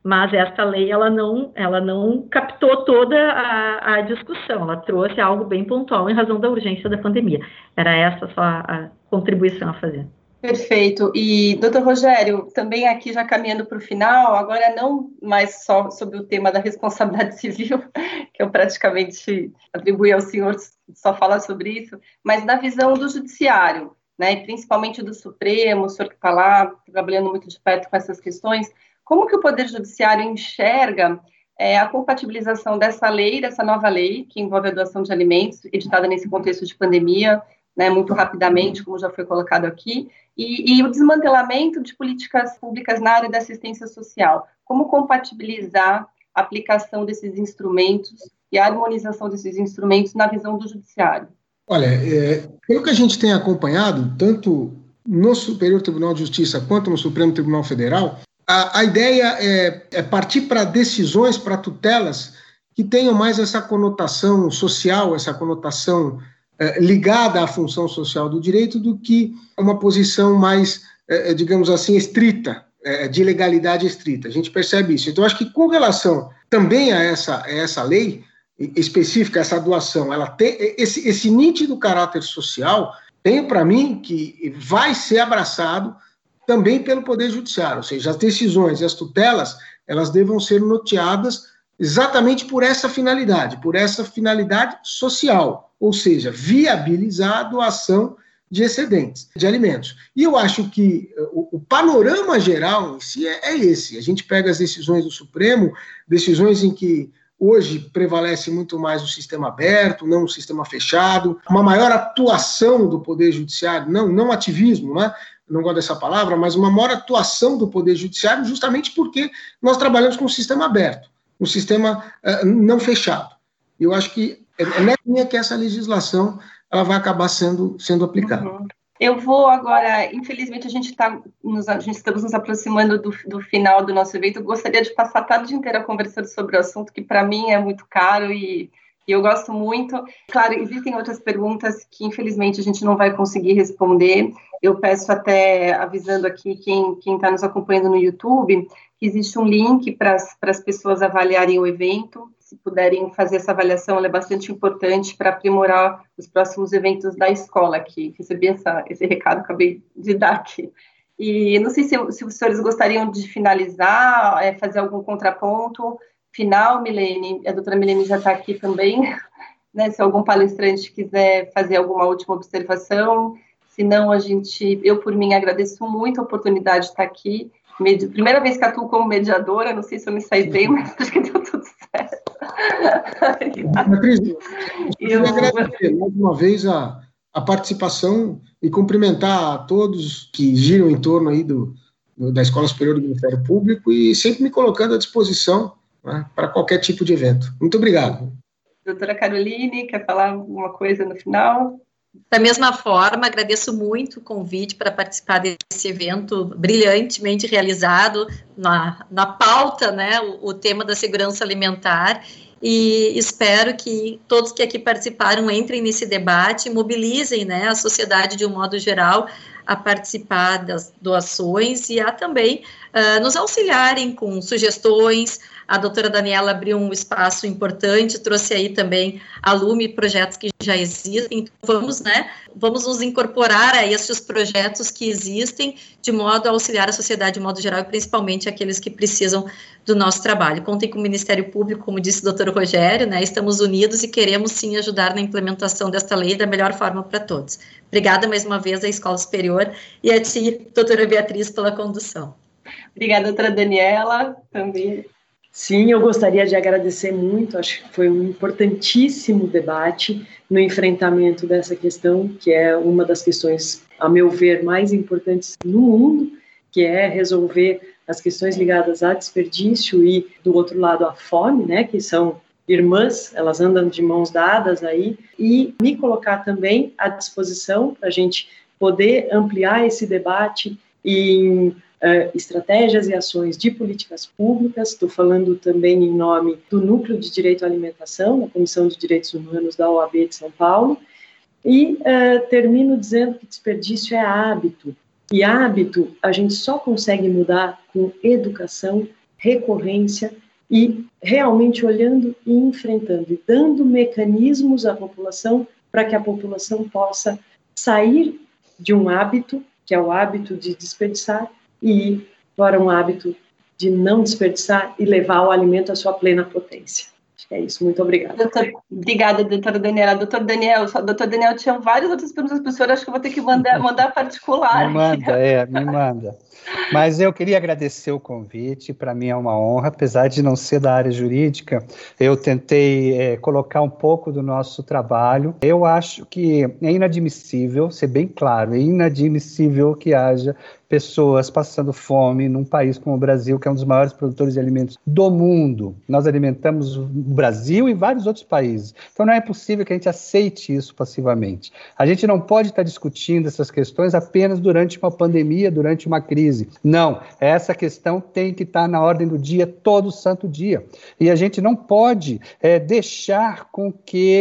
mas esta lei ela não, ela não captou toda a, a, discussão, ela trouxe algo bem pontual em razão da urgência da pandemia. Era essa só a, contribuição a fazer. Perfeito. E, doutor Rogério, também aqui já caminhando para o final, agora não mais só sobre o tema da responsabilidade civil, que eu praticamente atribuí ao senhor só falar sobre isso, mas da visão do judiciário, né, e principalmente do Supremo, o senhor que está lá trabalhando muito de perto com essas questões, como que o Poder Judiciário enxerga é, a compatibilização dessa lei, dessa nova lei, que envolve a doação de alimentos, editada nesse contexto de pandemia, né, muito rapidamente, como já foi colocado aqui, e, e, o desmantelamento de políticas públicas na área da assistência social. Como compatibilizar a aplicação desses instrumentos e a harmonização desses instrumentos na visão do judiciário? Olha, é, pelo que a gente tem acompanhado, tanto no Superior Tribunal de Justiça quanto no Supremo Tribunal Federal, a, a ideia é, é partir para decisões, para tutelas que tenham mais essa conotação social, essa conotação ligada à função social do direito do que uma posição mais, é, é, digamos assim, estrita, de legalidade estrita. A gente percebe isso. Então, acho que com relação também a essa, a essa lei específica, essa doação, ela tem esse, esse nítido caráter social, tem para mim que vai ser abraçado também pelo Poder Judiciário, ou seja, as decisões e as tutelas, elas devam ser noteadas exatamente por essa finalidade, por essa finalidade social, ou seja, viabilizar a doação de excedentes de alimentos. E eu acho que eh, o, o panorama geral em si é, é, esse. A gente pega as decisões do Supremo, decisões em que hoje prevalece muito mais o sistema aberto, não o sistema fechado, uma maior atuação do Poder Judiciário, não, não ativismo, né? não gosto dessa palavra, mas uma maior atuação do Poder Judiciário, justamente porque nós trabalhamos com um sistema aberto, um sistema uh, não fechado. Eu acho que é, é nessa linha que essa legislação ela vai acabar sendo, sendo aplicada. Uhum. Eu vou agora, infelizmente a gente está a gente estamos nos aproximando do, do, final do nosso evento. Eu gostaria de passar a tarde inteira conversando sobre o assunto que para mim é muito caro e, E eu gosto muito. Claro, existem outras perguntas que infelizmente a gente não vai conseguir responder. Eu peço até avisando aqui quem está nos acompanhando no YouTube que existe um link para as pessoas avaliarem o evento. Se puderem fazer essa avaliação, ela é bastante importante para aprimorar os próximos eventos da escola aqui. Recebi essa, esse recado, acabei de dar aqui. E não sei se, se os senhores gostariam de finalizar, é, fazer algum contraponto final, Milene. A doutora Milene já está aqui também. Né, se algum palestrante quiser fazer alguma última observação, se não, a gente, eu por mim agradeço muito a oportunidade de estar aqui. Medi primeira vez que atuo como mediadora, não sei se eu me saí bem, mas acho que deu tudo certo. Cris, eu queria agradecer mais uma vez a, a participação e cumprimentar a todos que giram em torno aí do, do da Escola Superior do Ministério Público e sempre me colocando à disposição né, para qualquer tipo de evento. Muito obrigado. Doutora Caroline, quer falar alguma coisa no final? Da mesma forma, agradeço muito o convite para participar desse evento brilhantemente realizado na, na pauta, né, o, o tema da segurança alimentar. E espero que todos que aqui participaram entrem nesse debate, mobilizem né, a sociedade de um modo geral a participar das doações e a também uh, nos auxiliarem com sugestões, a doutora Daniela abriu um espaço importante, trouxe aí também a Lume, projetos que já existem. Então, vamos, né, vamos nos incorporar a esses projetos que existem, de modo a auxiliar a sociedade de modo geral e principalmente aqueles que precisam do nosso trabalho. Contem com o Ministério Público, como disse o doutor Rogério, né, estamos unidos e queremos sim ajudar na implementação desta lei da melhor forma para todos. Obrigada mais uma vez à Escola Superior e a ti, doutora Beatriz, pela condução. Obrigada, doutora Daniela, também Sim, eu gostaria de agradecer muito, acho que foi um importantíssimo debate no enfrentamento dessa questão, que é uma das questões, a meu ver, mais importantes no mundo, que é resolver as questões ligadas a desperdício e, do outro lado, a fome, né, que são irmãs, elas andam de mãos dadas aí, e me colocar também à disposição para a gente poder ampliar esse debate em uh, estratégias e ações de políticas públicas. Estou falando também em nome do Núcleo de Direito à Alimentação, da Comissão de Direitos Humanos da OAB de São Paulo. E uh, termino dizendo que desperdício é hábito. E hábito a gente só consegue mudar com educação, recorrência e realmente olhando e enfrentando e dando mecanismos à população para que a população possa sair de um hábito, que é o hábito de desperdiçar, e ir para um hábito de não desperdiçar e levar o alimento à sua plena potência. Acho que é isso. Muito obrigada. Doutor, obrigada, doutora Daniela. Doutor Daniel, só, doutor Daniel, tinha várias outras perguntas para o senhor, acho que eu vou ter que mandar, mandar particular. Me manda, é, me manda. Mas eu queria agradecer o convite, para mim é uma honra, apesar de não ser da área jurídica, eu tentei é, colocar um pouco do nosso trabalho. Eu acho que é inadmissível, ser bem claro, é inadmissível que haja pessoas passando fome num país como o Brasil, que é um dos maiores produtores de alimentos do mundo. Nós alimentamos o Brasil e vários outros países. Então não é possível que a gente aceite isso passivamente. A gente não pode estar discutindo essas questões apenas durante uma pandemia, durante uma crise. Não, essa questão tem que estar na ordem do dia todo santo dia. E a gente não pode é, deixar com que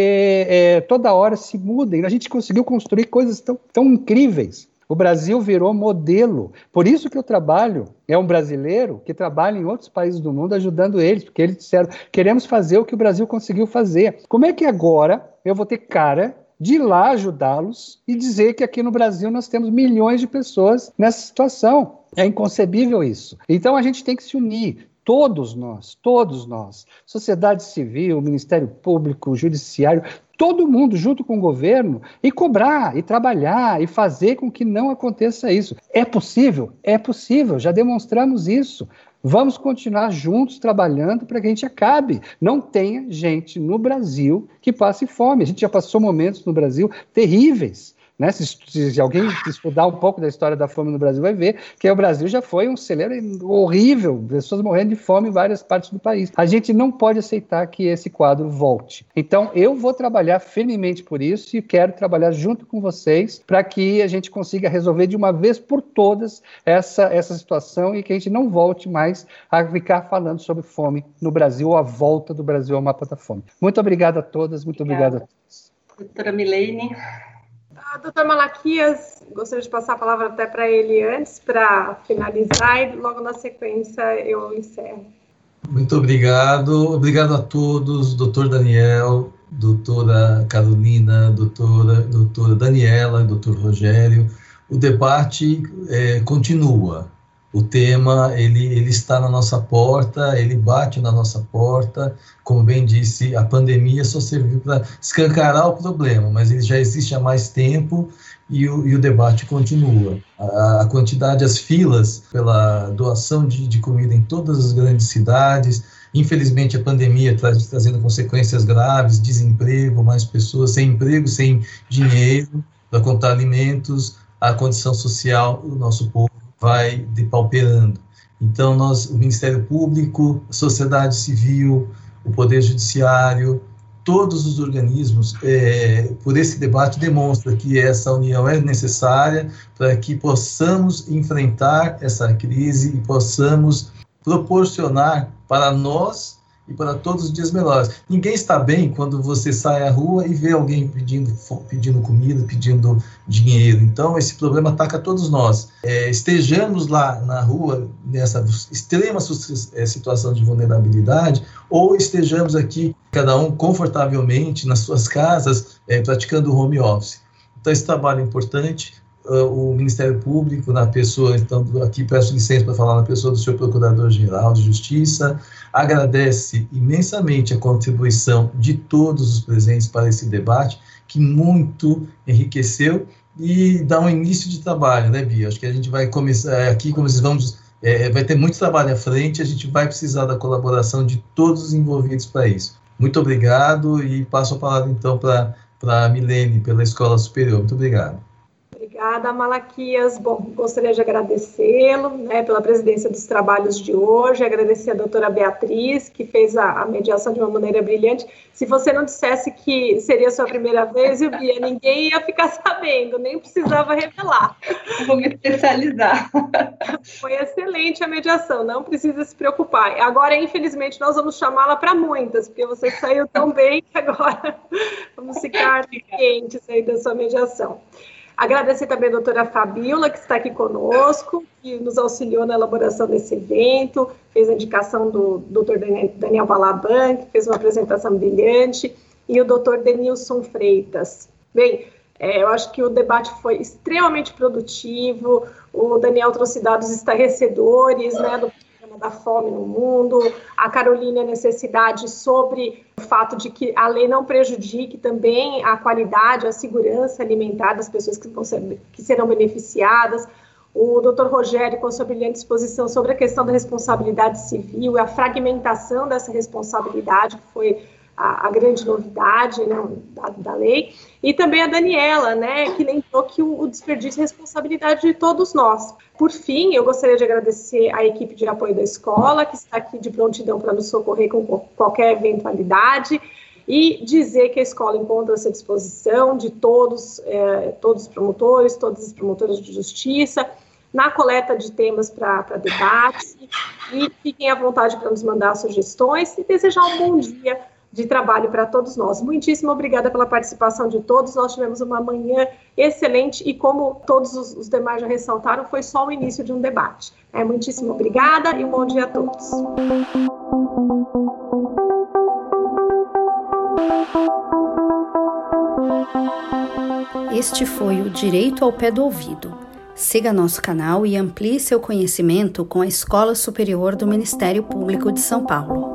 é, toda hora se mudem. A gente conseguiu construir coisas tão, tão incríveis. O Brasil virou modelo. Por isso que eu trabalho, é um brasileiro que trabalha em outros países do mundo ajudando eles, porque eles disseram: queremos fazer o que o Brasil conseguiu fazer. Como é que agora eu vou ter cara de ir lá ajudá-los e dizer que aqui no Brasil nós temos milhões de pessoas nessa situação? É inconcebível isso. Então a gente tem que se unir todos nós, todos nós, sociedade civil, Ministério Público, Judiciário, todo mundo junto com o governo e cobrar, e trabalhar, e fazer com que não aconteça isso. É possível? É possível, já demonstramos isso. Vamos continuar juntos trabalhando para que a gente acabe. Não tenha gente no Brasil que passe fome. A gente já passou momentos no Brasil terríveis Né? Se, se, alguém estudar um pouco da história da fome no Brasil, vai ver que o Brasil já foi um celeiro horrível, pessoas morrendo de fome em várias partes do país. A gente não pode aceitar que esse quadro volte. Então, eu vou trabalhar firmemente por isso e quero trabalhar junto com vocês para que a gente consiga resolver de uma vez por todas essa, essa situação e que a gente não volte mais a ficar falando sobre fome no Brasil ou a volta do Brasil ao mapa da fome. Muito obrigado a todas, muito obrigado a todos. Doutora Milene. Doutor Malaquias, gostaria de passar a palavra até para ele antes, para finalizar, e logo na sequência eu encerro. Muito obrigado. Obrigado a todos, doutor Daniel, doutora Carolina, doutora, doutora Daniela, doutor Rogério. O debate é, continua. O tema ele, ele está na nossa porta, ele bate na nossa porta. Como bem disse, a pandemia só serviu para escancarar o problema, mas ele já existe há mais tempo e o, e o debate continua. A, a, quantidade, as filas pela doação de, de comida em todas as grandes cidades. Infelizmente, a pandemia traz trazendo consequências graves, desemprego, mais pessoas sem emprego, sem dinheiro para comprar alimentos, a condição social do nosso povo vai depauperando. Então, nós, o Ministério Público, a sociedade civil, o Poder Judiciário, todos os organismos, é, por esse debate, demonstra que essa união é necessária para que possamos enfrentar essa crise e possamos proporcionar para nós e para todos os dias melhores. Ninguém está bem quando você sai à rua e vê alguém pedindo, pedindo comida, pedindo dinheiro. Então, esse problema ataca todos nós. É, estejamos lá na rua, nessa extrema é, situação de vulnerabilidade, ou estejamos aqui, cada um confortavelmente nas suas casas, é, praticando home office. Então, esse trabalho é importante. Uh, o Ministério Público, na pessoa, então, aqui peço licença para falar na pessoa do senhor Procurador-Geral de Justiça, agradece imensamente a contribuição de todos os presentes para esse debate, que muito enriqueceu e dá um início de trabalho, né, Bia? Acho que a gente vai começar é, aqui, como vocês vamos, é, vai ter muito trabalho à frente, a gente vai precisar da colaboração de todos os envolvidos para isso. Muito obrigado e passo a palavra então para a Milene, pela Escola Superior. Muito obrigado. Obrigada, Malaquias. Bom, gostaria de agradecê-lo né, pela presidência dos trabalhos de hoje, agradecer a doutora Beatriz, que fez a, a, mediação de uma maneira brilhante. Se você não dissesse que seria a sua primeira vez, eu via, ninguém ia ficar sabendo, nem precisava revelar. Vou me especializar. Foi excelente a mediação, não precisa se preocupar. Agora, infelizmente, nós vamos chamá-la para muitas, porque você saiu tão bem que agora vamos ficar quentes aí da sua mediação. Agradecer também a doutora Fabiola, que está aqui conosco, que nos auxiliou na elaboração desse evento, fez a indicação do doutor Daniel Balaban, que fez uma apresentação brilhante, e o doutor Denilson Freitas. Bem, é, eu acho que o debate foi extremamente produtivo, o Daniel trouxe dados estarrecedores, né, do da fome no mundo, a Carolina a necessidade sobre o fato de que a lei não prejudique também a qualidade, a segurança alimentar das pessoas que, ser, que serão beneficiadas, o doutor Rogério, com sua brilhante exposição sobre a questão da responsabilidade civil e a fragmentação dessa responsabilidade, que foi a, a grande novidade né, da, da, lei, e também a Daniela, né, que lembrou que o, o desperdício é responsabilidade de todos nós. Por fim, eu gostaria de agradecer à equipe de apoio da escola, que está aqui de prontidão para nos socorrer com qualquer eventualidade, e dizer que a escola encontra-se à disposição de todos, é, todos os promotores, todas as promotoras de justiça, na coleta de temas para debate, e fiquem à vontade para nos mandar sugestões e desejar um bom dia de trabalho para todos nós. Muitíssimo obrigada pela participação de todos. Nós tivemos uma manhã excelente e, como todos os, os demais já ressaltaram, foi só o início de um debate. É, muitíssimo obrigada e um bom dia a todos. Este foi o Direito ao Pé do Ouvido. Siga nosso canal e amplie seu conhecimento com a Escola Superior do Ministério Público de São Paulo.